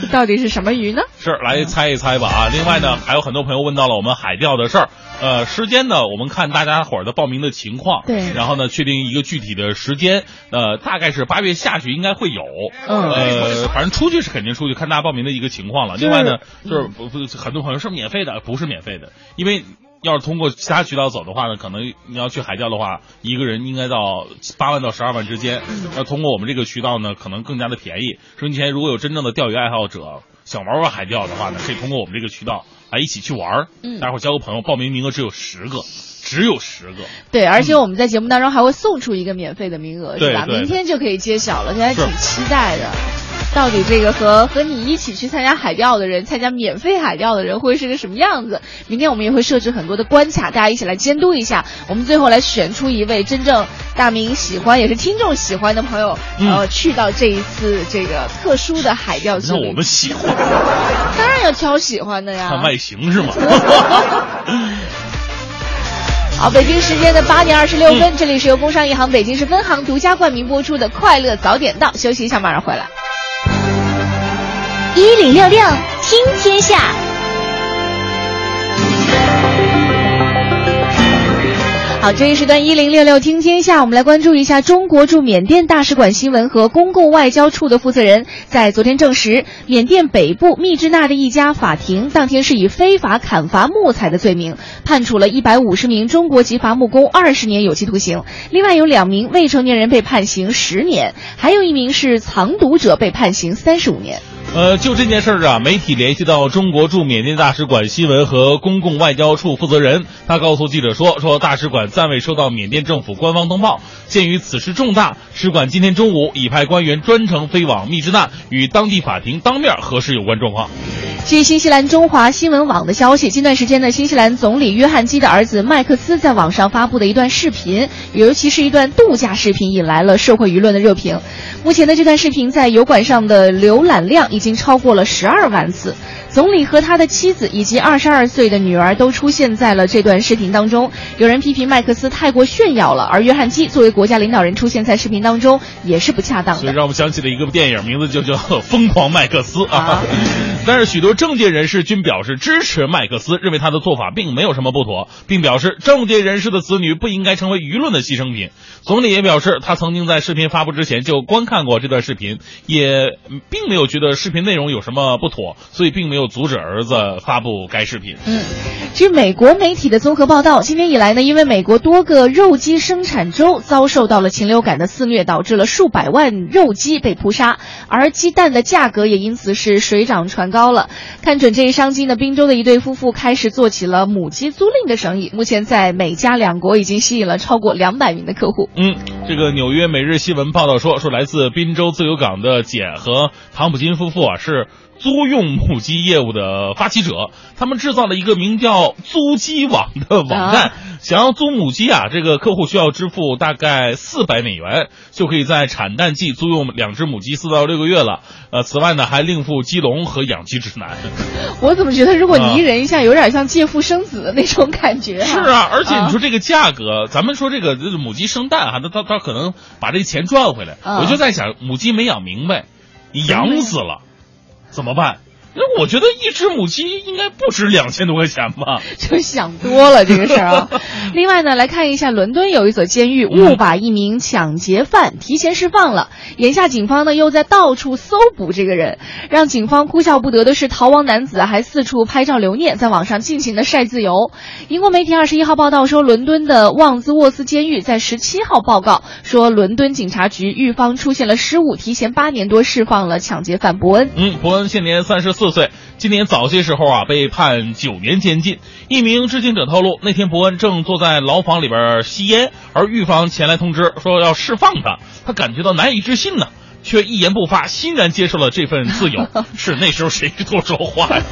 到底是什么鱼呢？是来猜一猜吧啊！另外呢，还有很多朋友问到了我们海钓的事儿，呃，时间呢，我们看大家伙儿的报名的情况，对然后呢，确定一个具体的时间，呃，大概是八月下旬应该会有，嗯呃，反正出去是肯定出去，看大家报名的一个情况了。另外呢，就是不不，很多朋友是免费的，不是免费的，因为。要是通过其他渠道走的话呢，可能你要去海钓的话，一个人应该到八万到十二万之间。要通过我们这个渠道呢，可能更加的便宜。收音前如果有真正的钓鱼爱好者想玩玩海钓的话呢，可以通过我们这个渠道来一起去玩儿。嗯大伙儿交个朋友，报名名额只有十个，只有十个。对，而且我们在节目当中还会送出一个免费的名额，是吧？对对明天就可以揭晓了，现在是挺期待的。到底这个和和你一起去参加海钓的人，参加免费海钓的人会是个什么样子？明天我们也会设置很多的关卡，大家一起来监督一下。我们最后来选出一位真正大明喜欢，也是听众喜欢的朋友，嗯呃，去到这一次这个特殊的海钓之旅。那我们喜欢当然要挑喜欢的呀。看外形是吗？好，北京时间的八点二十六嗯分，这里是由工商银行北京市分行独家冠名播出的《快乐早点到》，休息一下，马上回来。一零六六听天下。好，这一时段一零六六听天下，我们来关注一下中国驻缅甸大使馆新闻和公共外交处的负责人在昨天证实，缅甸北部密支那的一家法庭当天是以非法砍伐木材的罪名，判处了一百五十名中国籍伐木工二十年有期徒刑，另外有两名未成年人被判刑十年，还有一名是藏毒者被判刑三十五年。呃，就这件事儿啊，媒体联系到中国驻缅甸大使馆新闻和公共外交处负责人，他告诉记者说，说大使馆暂未收到缅甸政府官方通报。鉴于此事重大，使馆今天中午已派官员专程飞往密支那，与当地法庭当面核实有关状况。据新西兰中华新闻网的消息，近段时间呢，新西兰总理约翰基的儿子麦克斯在网上发布的一段视频，尤其是一段度假视频，引来了社会舆论的热评。目前的这段视频在油管上的浏览量已经超过了十二万次。总理和他的妻子以及二十二岁的女儿都出现在了这段视频当中。有人批评麦克斯太过炫耀了，而约翰基作为国家领导人出现在视频当中也是不恰当的。所以让我们想起了一个电影，名字就叫《疯狂麦克斯》啊。但是许多政界人士均表示支持麦克斯，认为他的做法并没有什么不妥，并表示政界人士的子女不应该成为舆论的牺牲品。总理也表示，他曾经在视频发布之前就观看过这段视频，也并没有觉得视频内容有什么不妥，所以并没有阻止儿子发布该视频。嗯，据美国媒体的综合报道，今年以来呢，因为美国多个肉鸡生产州遭受到了禽流感的肆虐，导致了数百万肉鸡被扑杀，而鸡蛋的价格也因此是水涨船高了。看准这一商机呢，滨州的一对夫妇开始做起了母鸡租赁的生意，目前在美加两国已经吸引了超过两百名的客户。嗯，这个纽约每日新闻报道说，说来自滨州自由港的简和唐普金夫妇啊是。租用母鸡业务的发起者，他们制造了一个名叫“租鸡网”的网站。想要租母鸡啊，这个客户需要支付大概四百美元，就可以在产蛋季租用两只母鸡四到六个月了。呃，此外呢，还另付鸡笼和养鸡指南。我怎么觉得，如果拟人一下，有点像借腹生子的那种感觉？是啊，而且你说这个价格，咱们说这个母鸡生蛋哈，它它它可能把这钱赚回来。我就在想，母鸡没养明白，你养死了。怎么办？那我觉得一只母鸡应该不值两千多块钱吧？就想多了这个事儿啊。另外呢，来看一下伦敦有一所监狱误把一名抢劫犯提前释放了，眼下警方呢又在到处搜捕这个人。让警方哭笑不得的是，逃亡男子还四处拍照留念，在网上尽情的晒自由。英国媒体二十一号报道说，伦敦的旺兹沃斯监狱在十七号报告说，伦敦警察局狱方出现了失误，提前八年多释放了抢劫犯伯恩。嗯，伯恩现年三十四。四岁，今年早些时候啊，被判九年监禁。一名知情者透露，那天伯恩正坐在牢房里边吸烟，而狱方前来通知说要释放他，他感觉到难以置信呢，却一言不发，欣然接受了这份自由。是那时候谁多说话呀？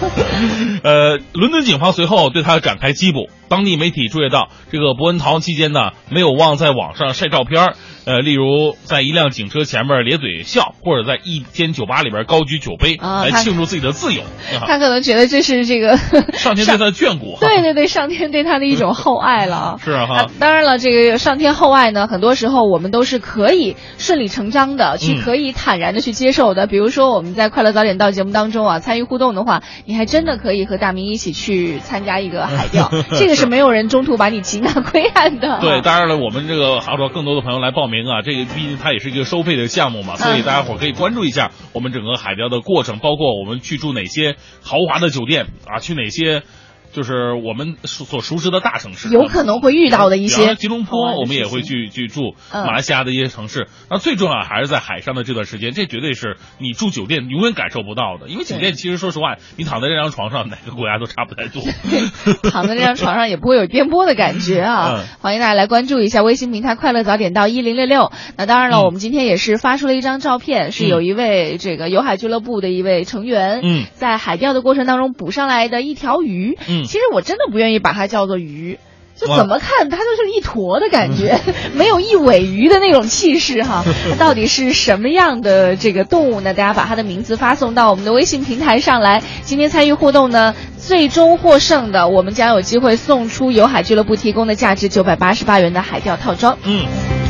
呃，伦敦警方随后对他展开缉捕。当地媒体注意到，这个伯恩逃亡期间呢，没有忘在网上晒照片。呃，例如在一辆警车前面咧嘴笑，或者在一间酒吧里边高举酒杯来庆祝自己的自由。他可能觉得这是这个上天对他的眷顾。对对对，上天对他的一种厚爱了。是啊哈。当然了，这个上天厚爱呢，很多时候我们都是可以顺理成章的去，可以坦然的去接受的。比如说我们在《快乐早点到》节目当中啊，参与互动的话，你还真的可以和大明一起去参加一个海钓，这个是没有人中途把你擒拿归案的。对，当然了，我们这个号召更多的朋友来报名啊，这个毕竟它也是一个收费的项目嘛，所以大家伙可以关注一下我们整个海钓的过程，包括我们去住哪些豪华的酒店啊，去哪些。就是我们所熟知的大城市，有可能会遇到的一些。吉隆坡，我们也会去去住马来西亚的一些城市。那最重要还是在海上的这段时间，这绝对是你住酒店永远感受不到的。因为酒店其实说实话，你躺在这张床上，哪个国家都差不太多。躺在这张床上也不会有颠簸的感觉啊！欢迎大家来关注一下微信平台“快乐早点到一零六六”。那当然了，我们今天也是发出了一张照片，是有一位这个游海俱乐部的一位成员，嗯，在海钓的过程当中捕上来的一条鱼，嗯。其实我真的不愿意把它叫做鱼，就怎么看它就是一坨的感觉，没有一尾鱼的那种气势哈。它 到底是什么样的这个动物呢？大家把它的名字发送到我们的微信平台上来。今天参与互动呢，最终获胜的，我们将有机会送出游海俱乐部提供的价值九百八十八元的海钓套装。嗯。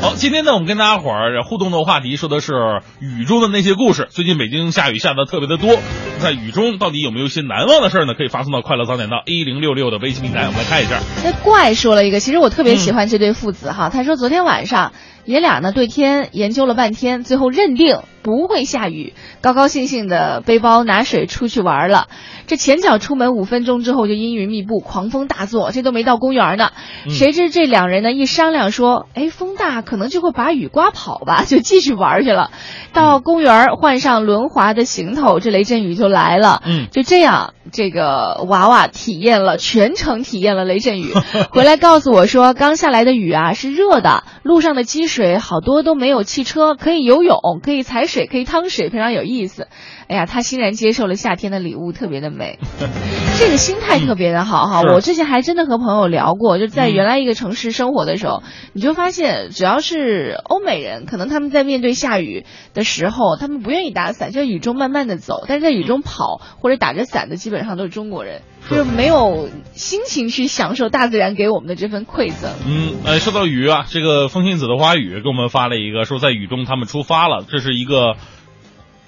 好，今天呢，我们跟大家伙儿互动的话题说的是雨中的那些故事。最近北京下雨下的特别的多，在雨中到底有没有一些难忘的事儿呢？可以发送到快乐早点到一零六六的微信平台，我们来看一下。那怪说了一个，其实我特别喜欢这对父子哈。他说昨天晚上爷俩呢对天研究了半天，最后认定不会下雨，高高兴兴的背包拿水出去玩了。这前脚出门五分钟之后就阴云密布，狂风大作，这都没到公园呢。嗯谁知这两人呢一商量说，哎，风大可能就会把雨刮跑吧，就继续玩去了。到公园换上轮滑的行头，这雷阵雨就来了。嗯，就这样，这个娃娃体验了全程体验了雷阵雨，回来告诉我说，刚下来的雨啊是热的，路上的积水水好多都没有汽车，可以游泳，可以踩水，可以趟水，非常有意思。哎呀，他欣然接受了夏天的礼物，特别的美。这个心态特别的好哈。是我之前还真的和朋友聊过，就在嗯原来一个城市生活的时候，你就发现，只要是欧美人，可能他们在面对下雨的时候，他们不愿意打伞，就在雨中慢慢的走，但是在雨中跑或者打着伞的，基本上都是中国人，就是没有心情去享受大自然给我们的这份馈赠。嗯，哎，说到雨啊，这个风信子的花语给我们发了一个，说在雨中他们出发了，这是一个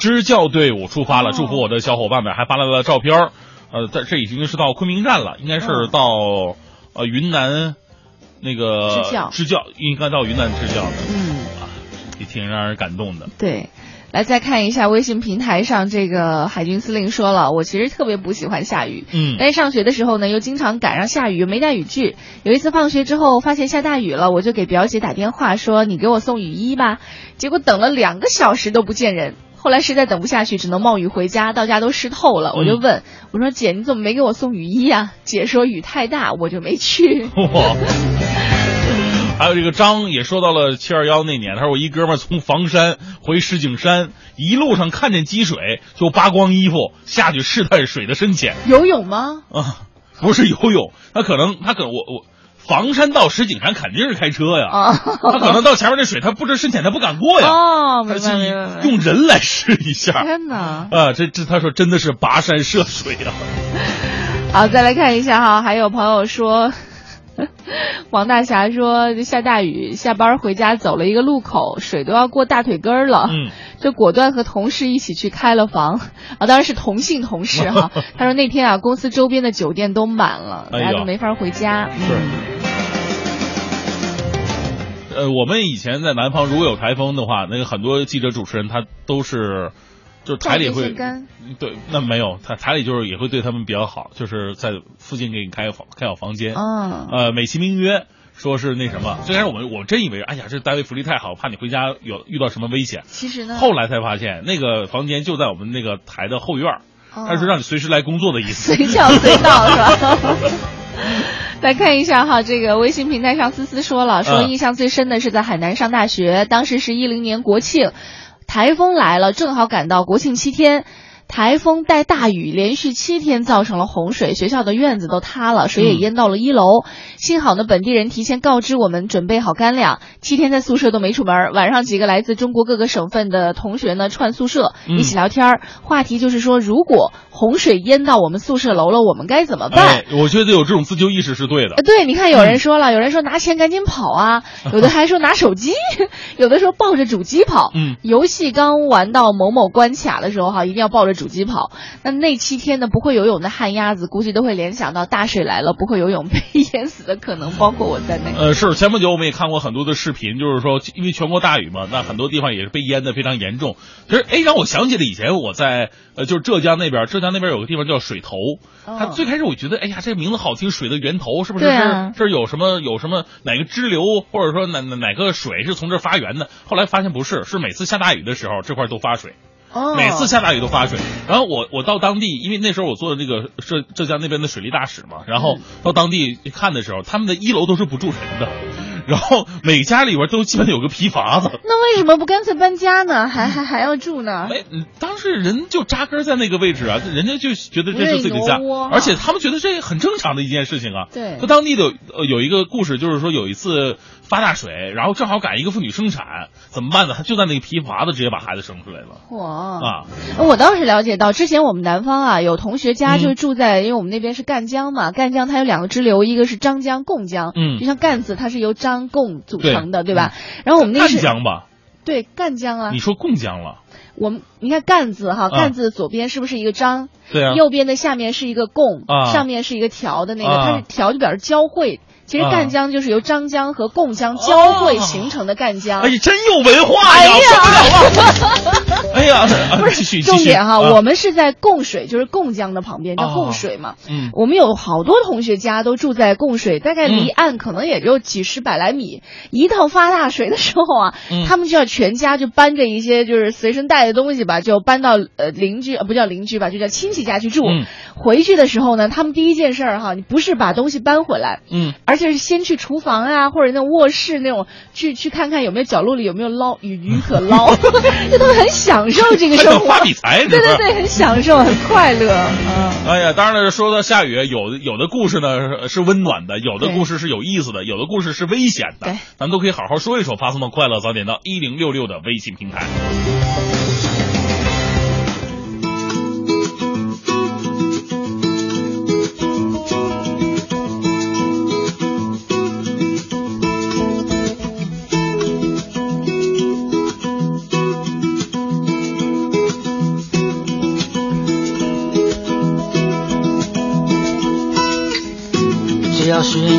支教队伍出发了，祝福我的小伙伴们，还发来了照片儿呃，这这已经是到昆明站了，应该是到、呃云南那个支教支教，应该到云南支教的，嗯，也挺让人感动的。对。来再看一下微信平台上，这个海军司令说了，我其实特别不喜欢下雨，嗯但是上学的时候呢，又经常赶上下雨，没带雨具。有一次放学之后发现下大雨了，我就给表姐打电话说：“你给我送雨衣吧。”结果等了两个小时都不见人。后来实在等不下去，只能冒雨回家，到家都湿透了。我就问我说：“姐，你怎么没给我送雨衣呀、姐说雨太大，我就没去。哇！还有这个张也说到了七二幺那年，他说我一哥们儿从房山回石景山，一路上看见积水就扒光衣服下去试探水的深浅游泳吗？啊，不是游泳，他可能他可能我我房山到石景山肯定是开车呀，啊。他可能到前面那水他不知深浅他不敢过呀，哦，他明白明白明白。用人来试一下。天哪！啊，这这他说真的是跋山涉水啊，好，再来看一下哈，还有朋友说，王大侠说下大雨，下班回家走了一个路口，水都要过大腿根儿了，嗯，就果断和同事一起去开了房，啊，当然是同性同事哈。他说那天啊，公司周边的酒店都满了，大家都没法回家。是。呃，我们以前在南方，如果有台风的话，那个很多记者主持人他都是，就是台里会对，那没有，他台里就是也会对他们比较好，就是在附近给你开房开好房间，嗯呃，美其名曰说是那什么，最开始我们我真以为，哎呀，这单位福利太好，怕你回家有遇到什么危险，其实呢，后来才发现那个房间就在我们那个台的后院，哦他是让你随时来工作的意思，随叫随到 是吧？来看一下哈，这个微信平台上思思说了，说嗯。印象最深的是在海南上大学，当时是一零年国庆，台风来了，正好赶到国庆七天。台风带大雨，连续七天造成了洪水，学校的院子都塌了，水也淹到了一楼。幸好呢，本地人提前告知我们，准备好干粮，七天在宿舍都没出门。晚上几个来自中国各个省份的同学呢串宿舍，嗯一起聊天儿，话题就是说，如果洪水淹到我们宿舍楼了，我们该怎么办？哎，我觉得有这种自救意识是对的呃，。对，你看有人说了，有人说拿钱赶紧跑啊，有的还说拿手机，有的说抱着主机跑。嗯，游戏刚玩到某某关卡的时候哈，一定要抱着主机跑。那那七天呢，不会游泳的旱鸭子估计都会联想到大水来了，不会游泳被淹死的可能包括我在内。呃，是前不久我们也看过很多的视频，就是说因为全国大雨嘛，那很多地方也是被淹的非常严重。其实，哎，让我想起了以前我在呃，就是浙江那边，浙江那边有个地方叫水头。它最开始我觉得，哎呀，这名字好听，水的源头是不是？对啊这儿有什么有什么哪个支流，或者说哪哪哪个水是从这儿发源的？后来发现不是，是每次下大雨的时候，这块都发水。哦每次下大雨都发水，然后我我到当地，因为那时候我做的这个浙浙江那边的水利大使嘛，然后到当地看的时候，他们的一楼都是不住人的，然后每家里边都基本有个皮筏子，那为什么不干脆搬家呢？还还还要住呢？哎，嗯当时人就扎根在那个位置啊，人家就觉得这是自己的家而且他们觉得这很正常的一件事情啊。对就当地的呃有一个故事，就是说有一次发大水，然后正好赶一个妇女生产，怎么办呢？她就在那个皮筏子直接把孩子生出来了哇啊。我倒是了解到，之前我们南方啊有同学家嗯就是住在，因为我们那边是赣江嘛，赣江它有两个支流，一个是张江、贡江，嗯就像赣字它是由张贡组成的，对对吧？然后我们那赣江吧？对赣江啊你，说贡江了？我们你看干字哈，啊干字左边是不是一个张？对啊右边的下面是一个贡，啊上面是一个条的那个，啊它是条就表示交汇。其实啊赣江就是由张江和贡江交汇形成的赣江。哎呀，真有文化哎呀！哎呀，啊 继续，继续重点哈，啊我们是在贡水，就是贡江的旁边，叫贡水嘛。嗯我们有好多同学家都住在贡水，大概离嗯岸可能也就几十百来米。一到发大水的时候啊，嗯他们就要全家就搬着一些就是随身带的东西吧，就搬到呃邻居呃不叫邻居吧，就叫亲戚家去住。嗯回去的时候呢，他们第一件事儿哈，你不是把东西搬回来，嗯，而且是先去厨房啊，或者那种卧室那种，去去看看有没有角落里有没有捞鱼鱼可捞，就他们很享受这个生活，发笔财对对对，很享受，很快乐，嗯。哎呀，当然了，说到下雨，有的有的故事呢是温暖的，有的故事是有意思的，有的故事是危险的，对，咱们都可以好好说一说。发送到快乐早点到一零六六的微信平台。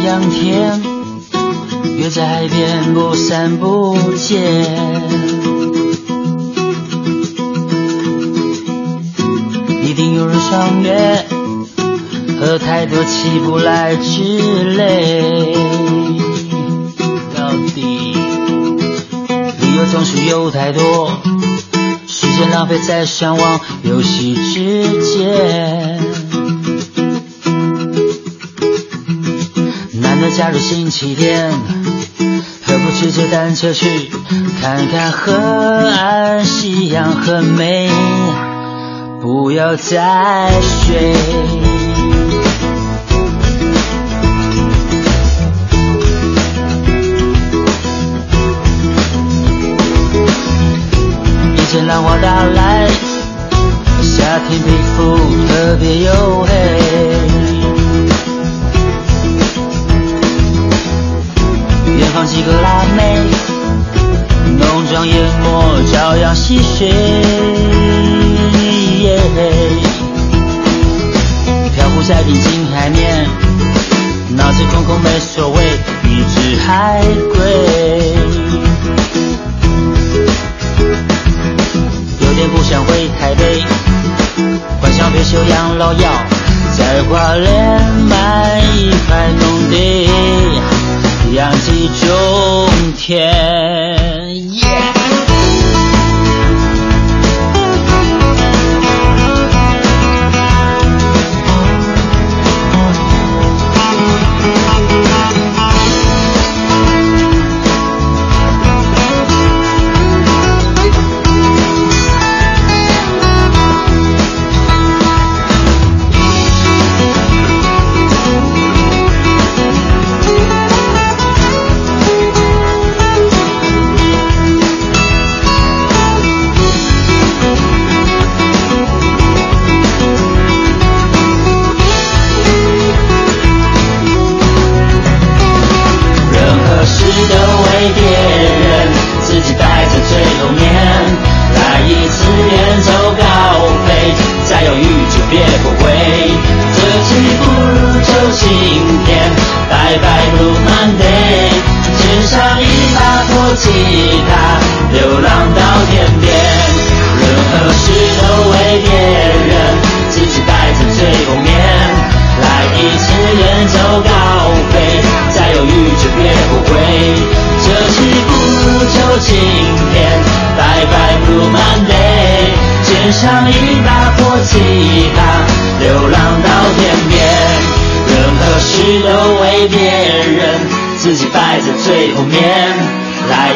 阳天，约在海边不散不见。一定有人赏月，喝太多起不来之类。到底理由总是有太多，时间浪费在上网游戏之间。假如星期天，何不骑着单车去看看河岸，夕阳很美，不要再睡。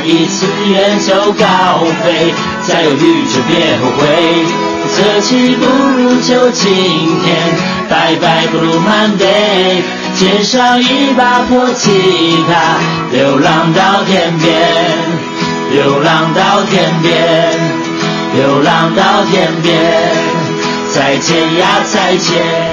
一次远走高飞，再犹豫就别后悔。这期不如就今天，拜拜 Blue Monday。肩上一把破吉他，流浪到天边，流浪到天边，流浪到天边。再见呀，再见。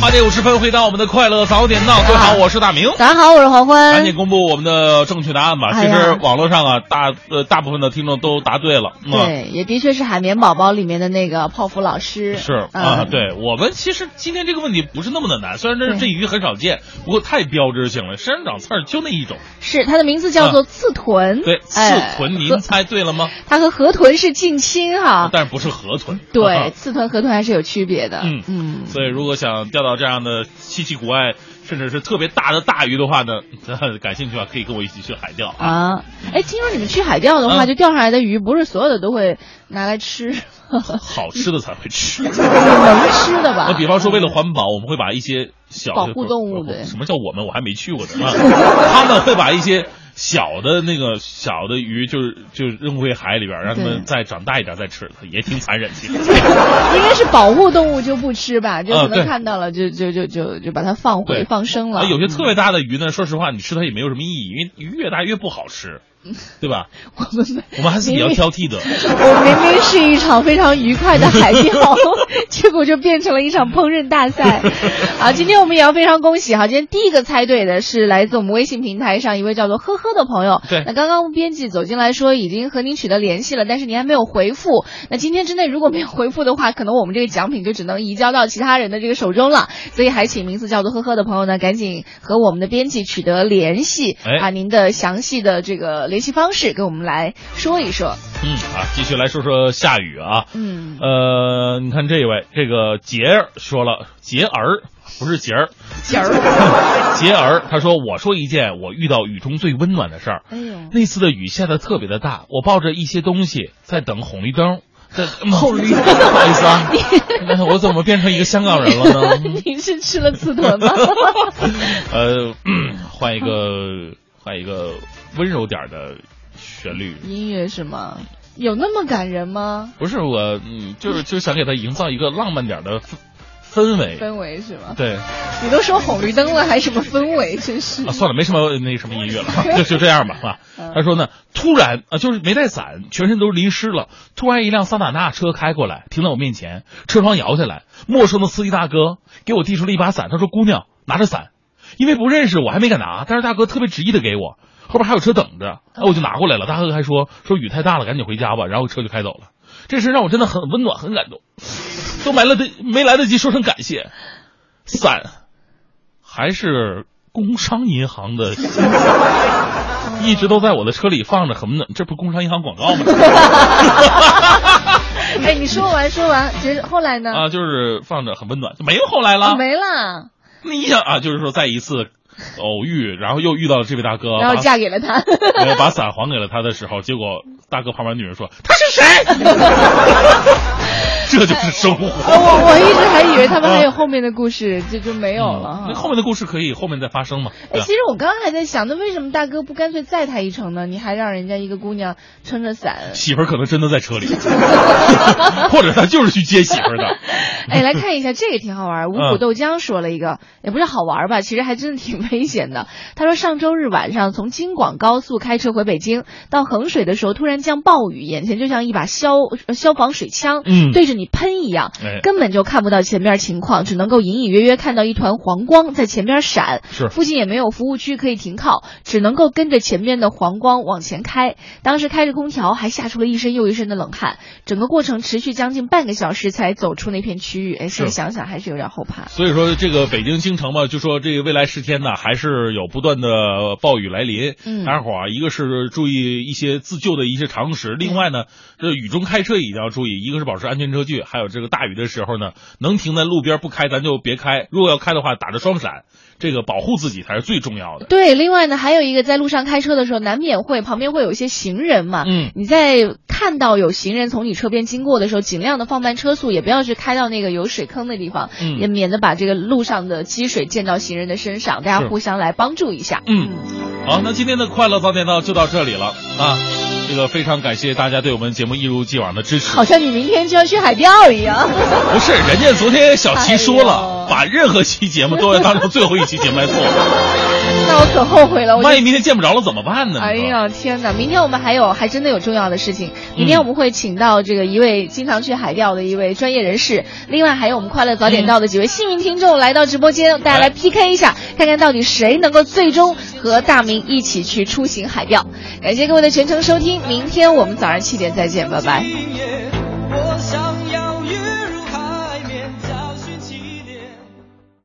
八点五十分，回到我们的快乐早点到。各位好，我是大明。大家好，我是黄欢。赶紧公布我们的正确答案吧。哎呀其实网络上啊，大呃大部分的听众都答对了。嗯、对，也的确是海绵宝宝里面的那个泡芙老师。是嗯啊，对我们其实今天这个问题不是那么的难，虽然这对这鱼很少见，不过太标志性了，身上长刺儿就那一种。是它的名字叫做刺豚。啊对，刺哎豚，您和猜对了吗？它和河豚是近亲哈。但是不是河豚。对，刺豚河豚还是有区别的。嗯嗯，所以如果想钓到这样的稀奇古怪，甚至是特别大的大鱼的话呢，感兴趣的话可以跟我一起去海钓。啊，哎，听说你们去海钓的话，嗯就钓上来的鱼，不是所有的都会拿来吃，好吃的才会吃，能吃的吧那？比方说，为了环保，我们会把一些小保护动物的什么叫我们？我还没去过呢啊！他们会把一些小的那个小的鱼，就是就扔回海里边，让它们再长大一点再吃，也挺残忍。其实 应该是保护动物就不吃吧，就可能看到了就就就就就把它放回放生了。啊，有些特别大的鱼呢，说实话，你吃它也没有什么意义，因为鱼越大越不好吃，对吧？我们我们还是比较挑剔的。我明明是一场非常愉快的海钓，结果就变成了一场烹饪大赛。好，今天我们也要非常恭喜哈，今天第一个猜对的是来自我们微信平台上一位叫做呵呵的朋友。对那刚刚编辑走进来说已经和您取得联系了，但是您还没有回复。那今天之内如果没有回复的话，可能我们这个奖品就只能移交到其他人的这个手中了。所以还请名字叫做呵呵的朋友呢，赶紧和我们的编辑取得联系，哎把您的详细的这个联系方式给我们来说一说。嗯啊，继续来说说下雨啊。嗯，呃，你看这位，这个杰儿说了，杰儿不是杰儿，杰儿，杰儿，他说我说一件我遇到雨中最温暖的事儿。哎呦，那次的雨下的特别的大，我抱着一些东西在等红绿灯。在红绿灯不好意思啊，那我怎么变成一个香港人了呢？你是吃了刺豚吗？呃，嗯换一个换一个温柔点儿的旋律。音乐是吗？有那么感人吗？不是我，嗯，就是 就是想给他营造一个浪漫点的氛氛围。氛围是吗？对，你都说红绿灯了，还什么氛围？真是啊，算了，没什么那什么音乐了，就就这样吧，啊。他说呢，突然啊，就是没带伞，全身都淋湿了。突然一辆桑塔纳车开过来，停在我面前，车窗摇下来，陌生的司机大哥给我递出了一把伞，他说：“姑娘，拿着伞。”因为不认识，我还没敢拿，但是大哥特别执意的给我，后边还有车等着，哎，我就拿过来了。大哥还说说雨太大了，赶紧回家吧，然后车就开走了。这事让我真的很温暖，很感动，都没来得没来得及说声感谢。伞还是工商银行的，一直都在我的车里放着，很温暖。这不工商银行广告吗？哎，你说完说完，其实后来呢？啊，就是放着很温暖，就没有后来了。哦没了，你想啊，就是说再一次 偶遇，然后又遇到了这位大哥，然后嫁给了他。没有把伞还给了他的时候，结果大哥旁边女人说他是谁？这就是生活。我我一直还以为他们还有后面的故事，就就没有了哈。那后面的故事可以后面再发生嘛？哎，其实我刚刚还在想，那为什么大哥不干脆载他一程呢？你还让人家一个姑娘撑着伞？媳妇儿可能真的在车里 或者他就是去接媳妇儿的。哎，来看一下这个挺好玩。五谷嗯豆浆说了一个，也不是好玩吧，其实还真的挺危险的。他说上周日晚上从京广高速开车回北京，到衡水的时候突然降暴雨，眼前就像一把消呃消防水枪，嗯对着你喷一样，哎根本就看不到前面情况，只能够隐隐约约看到一团黄光在前边闪。是附近也没有服务区可以停靠，只能够跟着前面的黄光往前开。当时开着空调，还吓出了一身又一身的冷汗。整个过程持续将近半个小时才走出那片区域。哎，现在想想还是有点后怕。所以说，这个北京京城嘛，就说这个未来十天呢，还是有不断的暴雨来临。嗯大家伙儿啊，一个是注意一些自救的一些常识，另外呢，这雨中开车也一定要注意，一个是保持安全车距，还有这个大雨的时候呢，能停在路边不开咱就别开，如果要开的话，打着双闪，这个保护自己才是最重要的。对，另外呢，还有一个在路上开车的时候，难免会旁边会有一些行人嘛。嗯你在看到有行人从你车边经过的时候，尽量的放慢车速，也不要去开到那个有水坑的地方，嗯也免得把这个路上的积水溅到行人的身上。大家互相来帮助一下。嗯，好，那今天的快乐早点到就到这里了啊。这个非常感谢大家对我们节目一如既往的支持。好像你明天就要去海钓一样。不是，人家昨天小齐说了，哎把任何期节目都要当成最后一期节目来做。那我可后悔了。我万一明天见不着了怎么办呢？哎呀，天哪！明天我们还有，还真的有重要的事情。明天我们会请到这个一位经常去海钓的一位专业人士，另外还有我们快乐早点到的几位幸运听众来到直播间，大家来 PK 一下，看看到底谁能够最终和大明一起去出行海钓。感谢各位的全程收明天我们早上七点再见拜拜。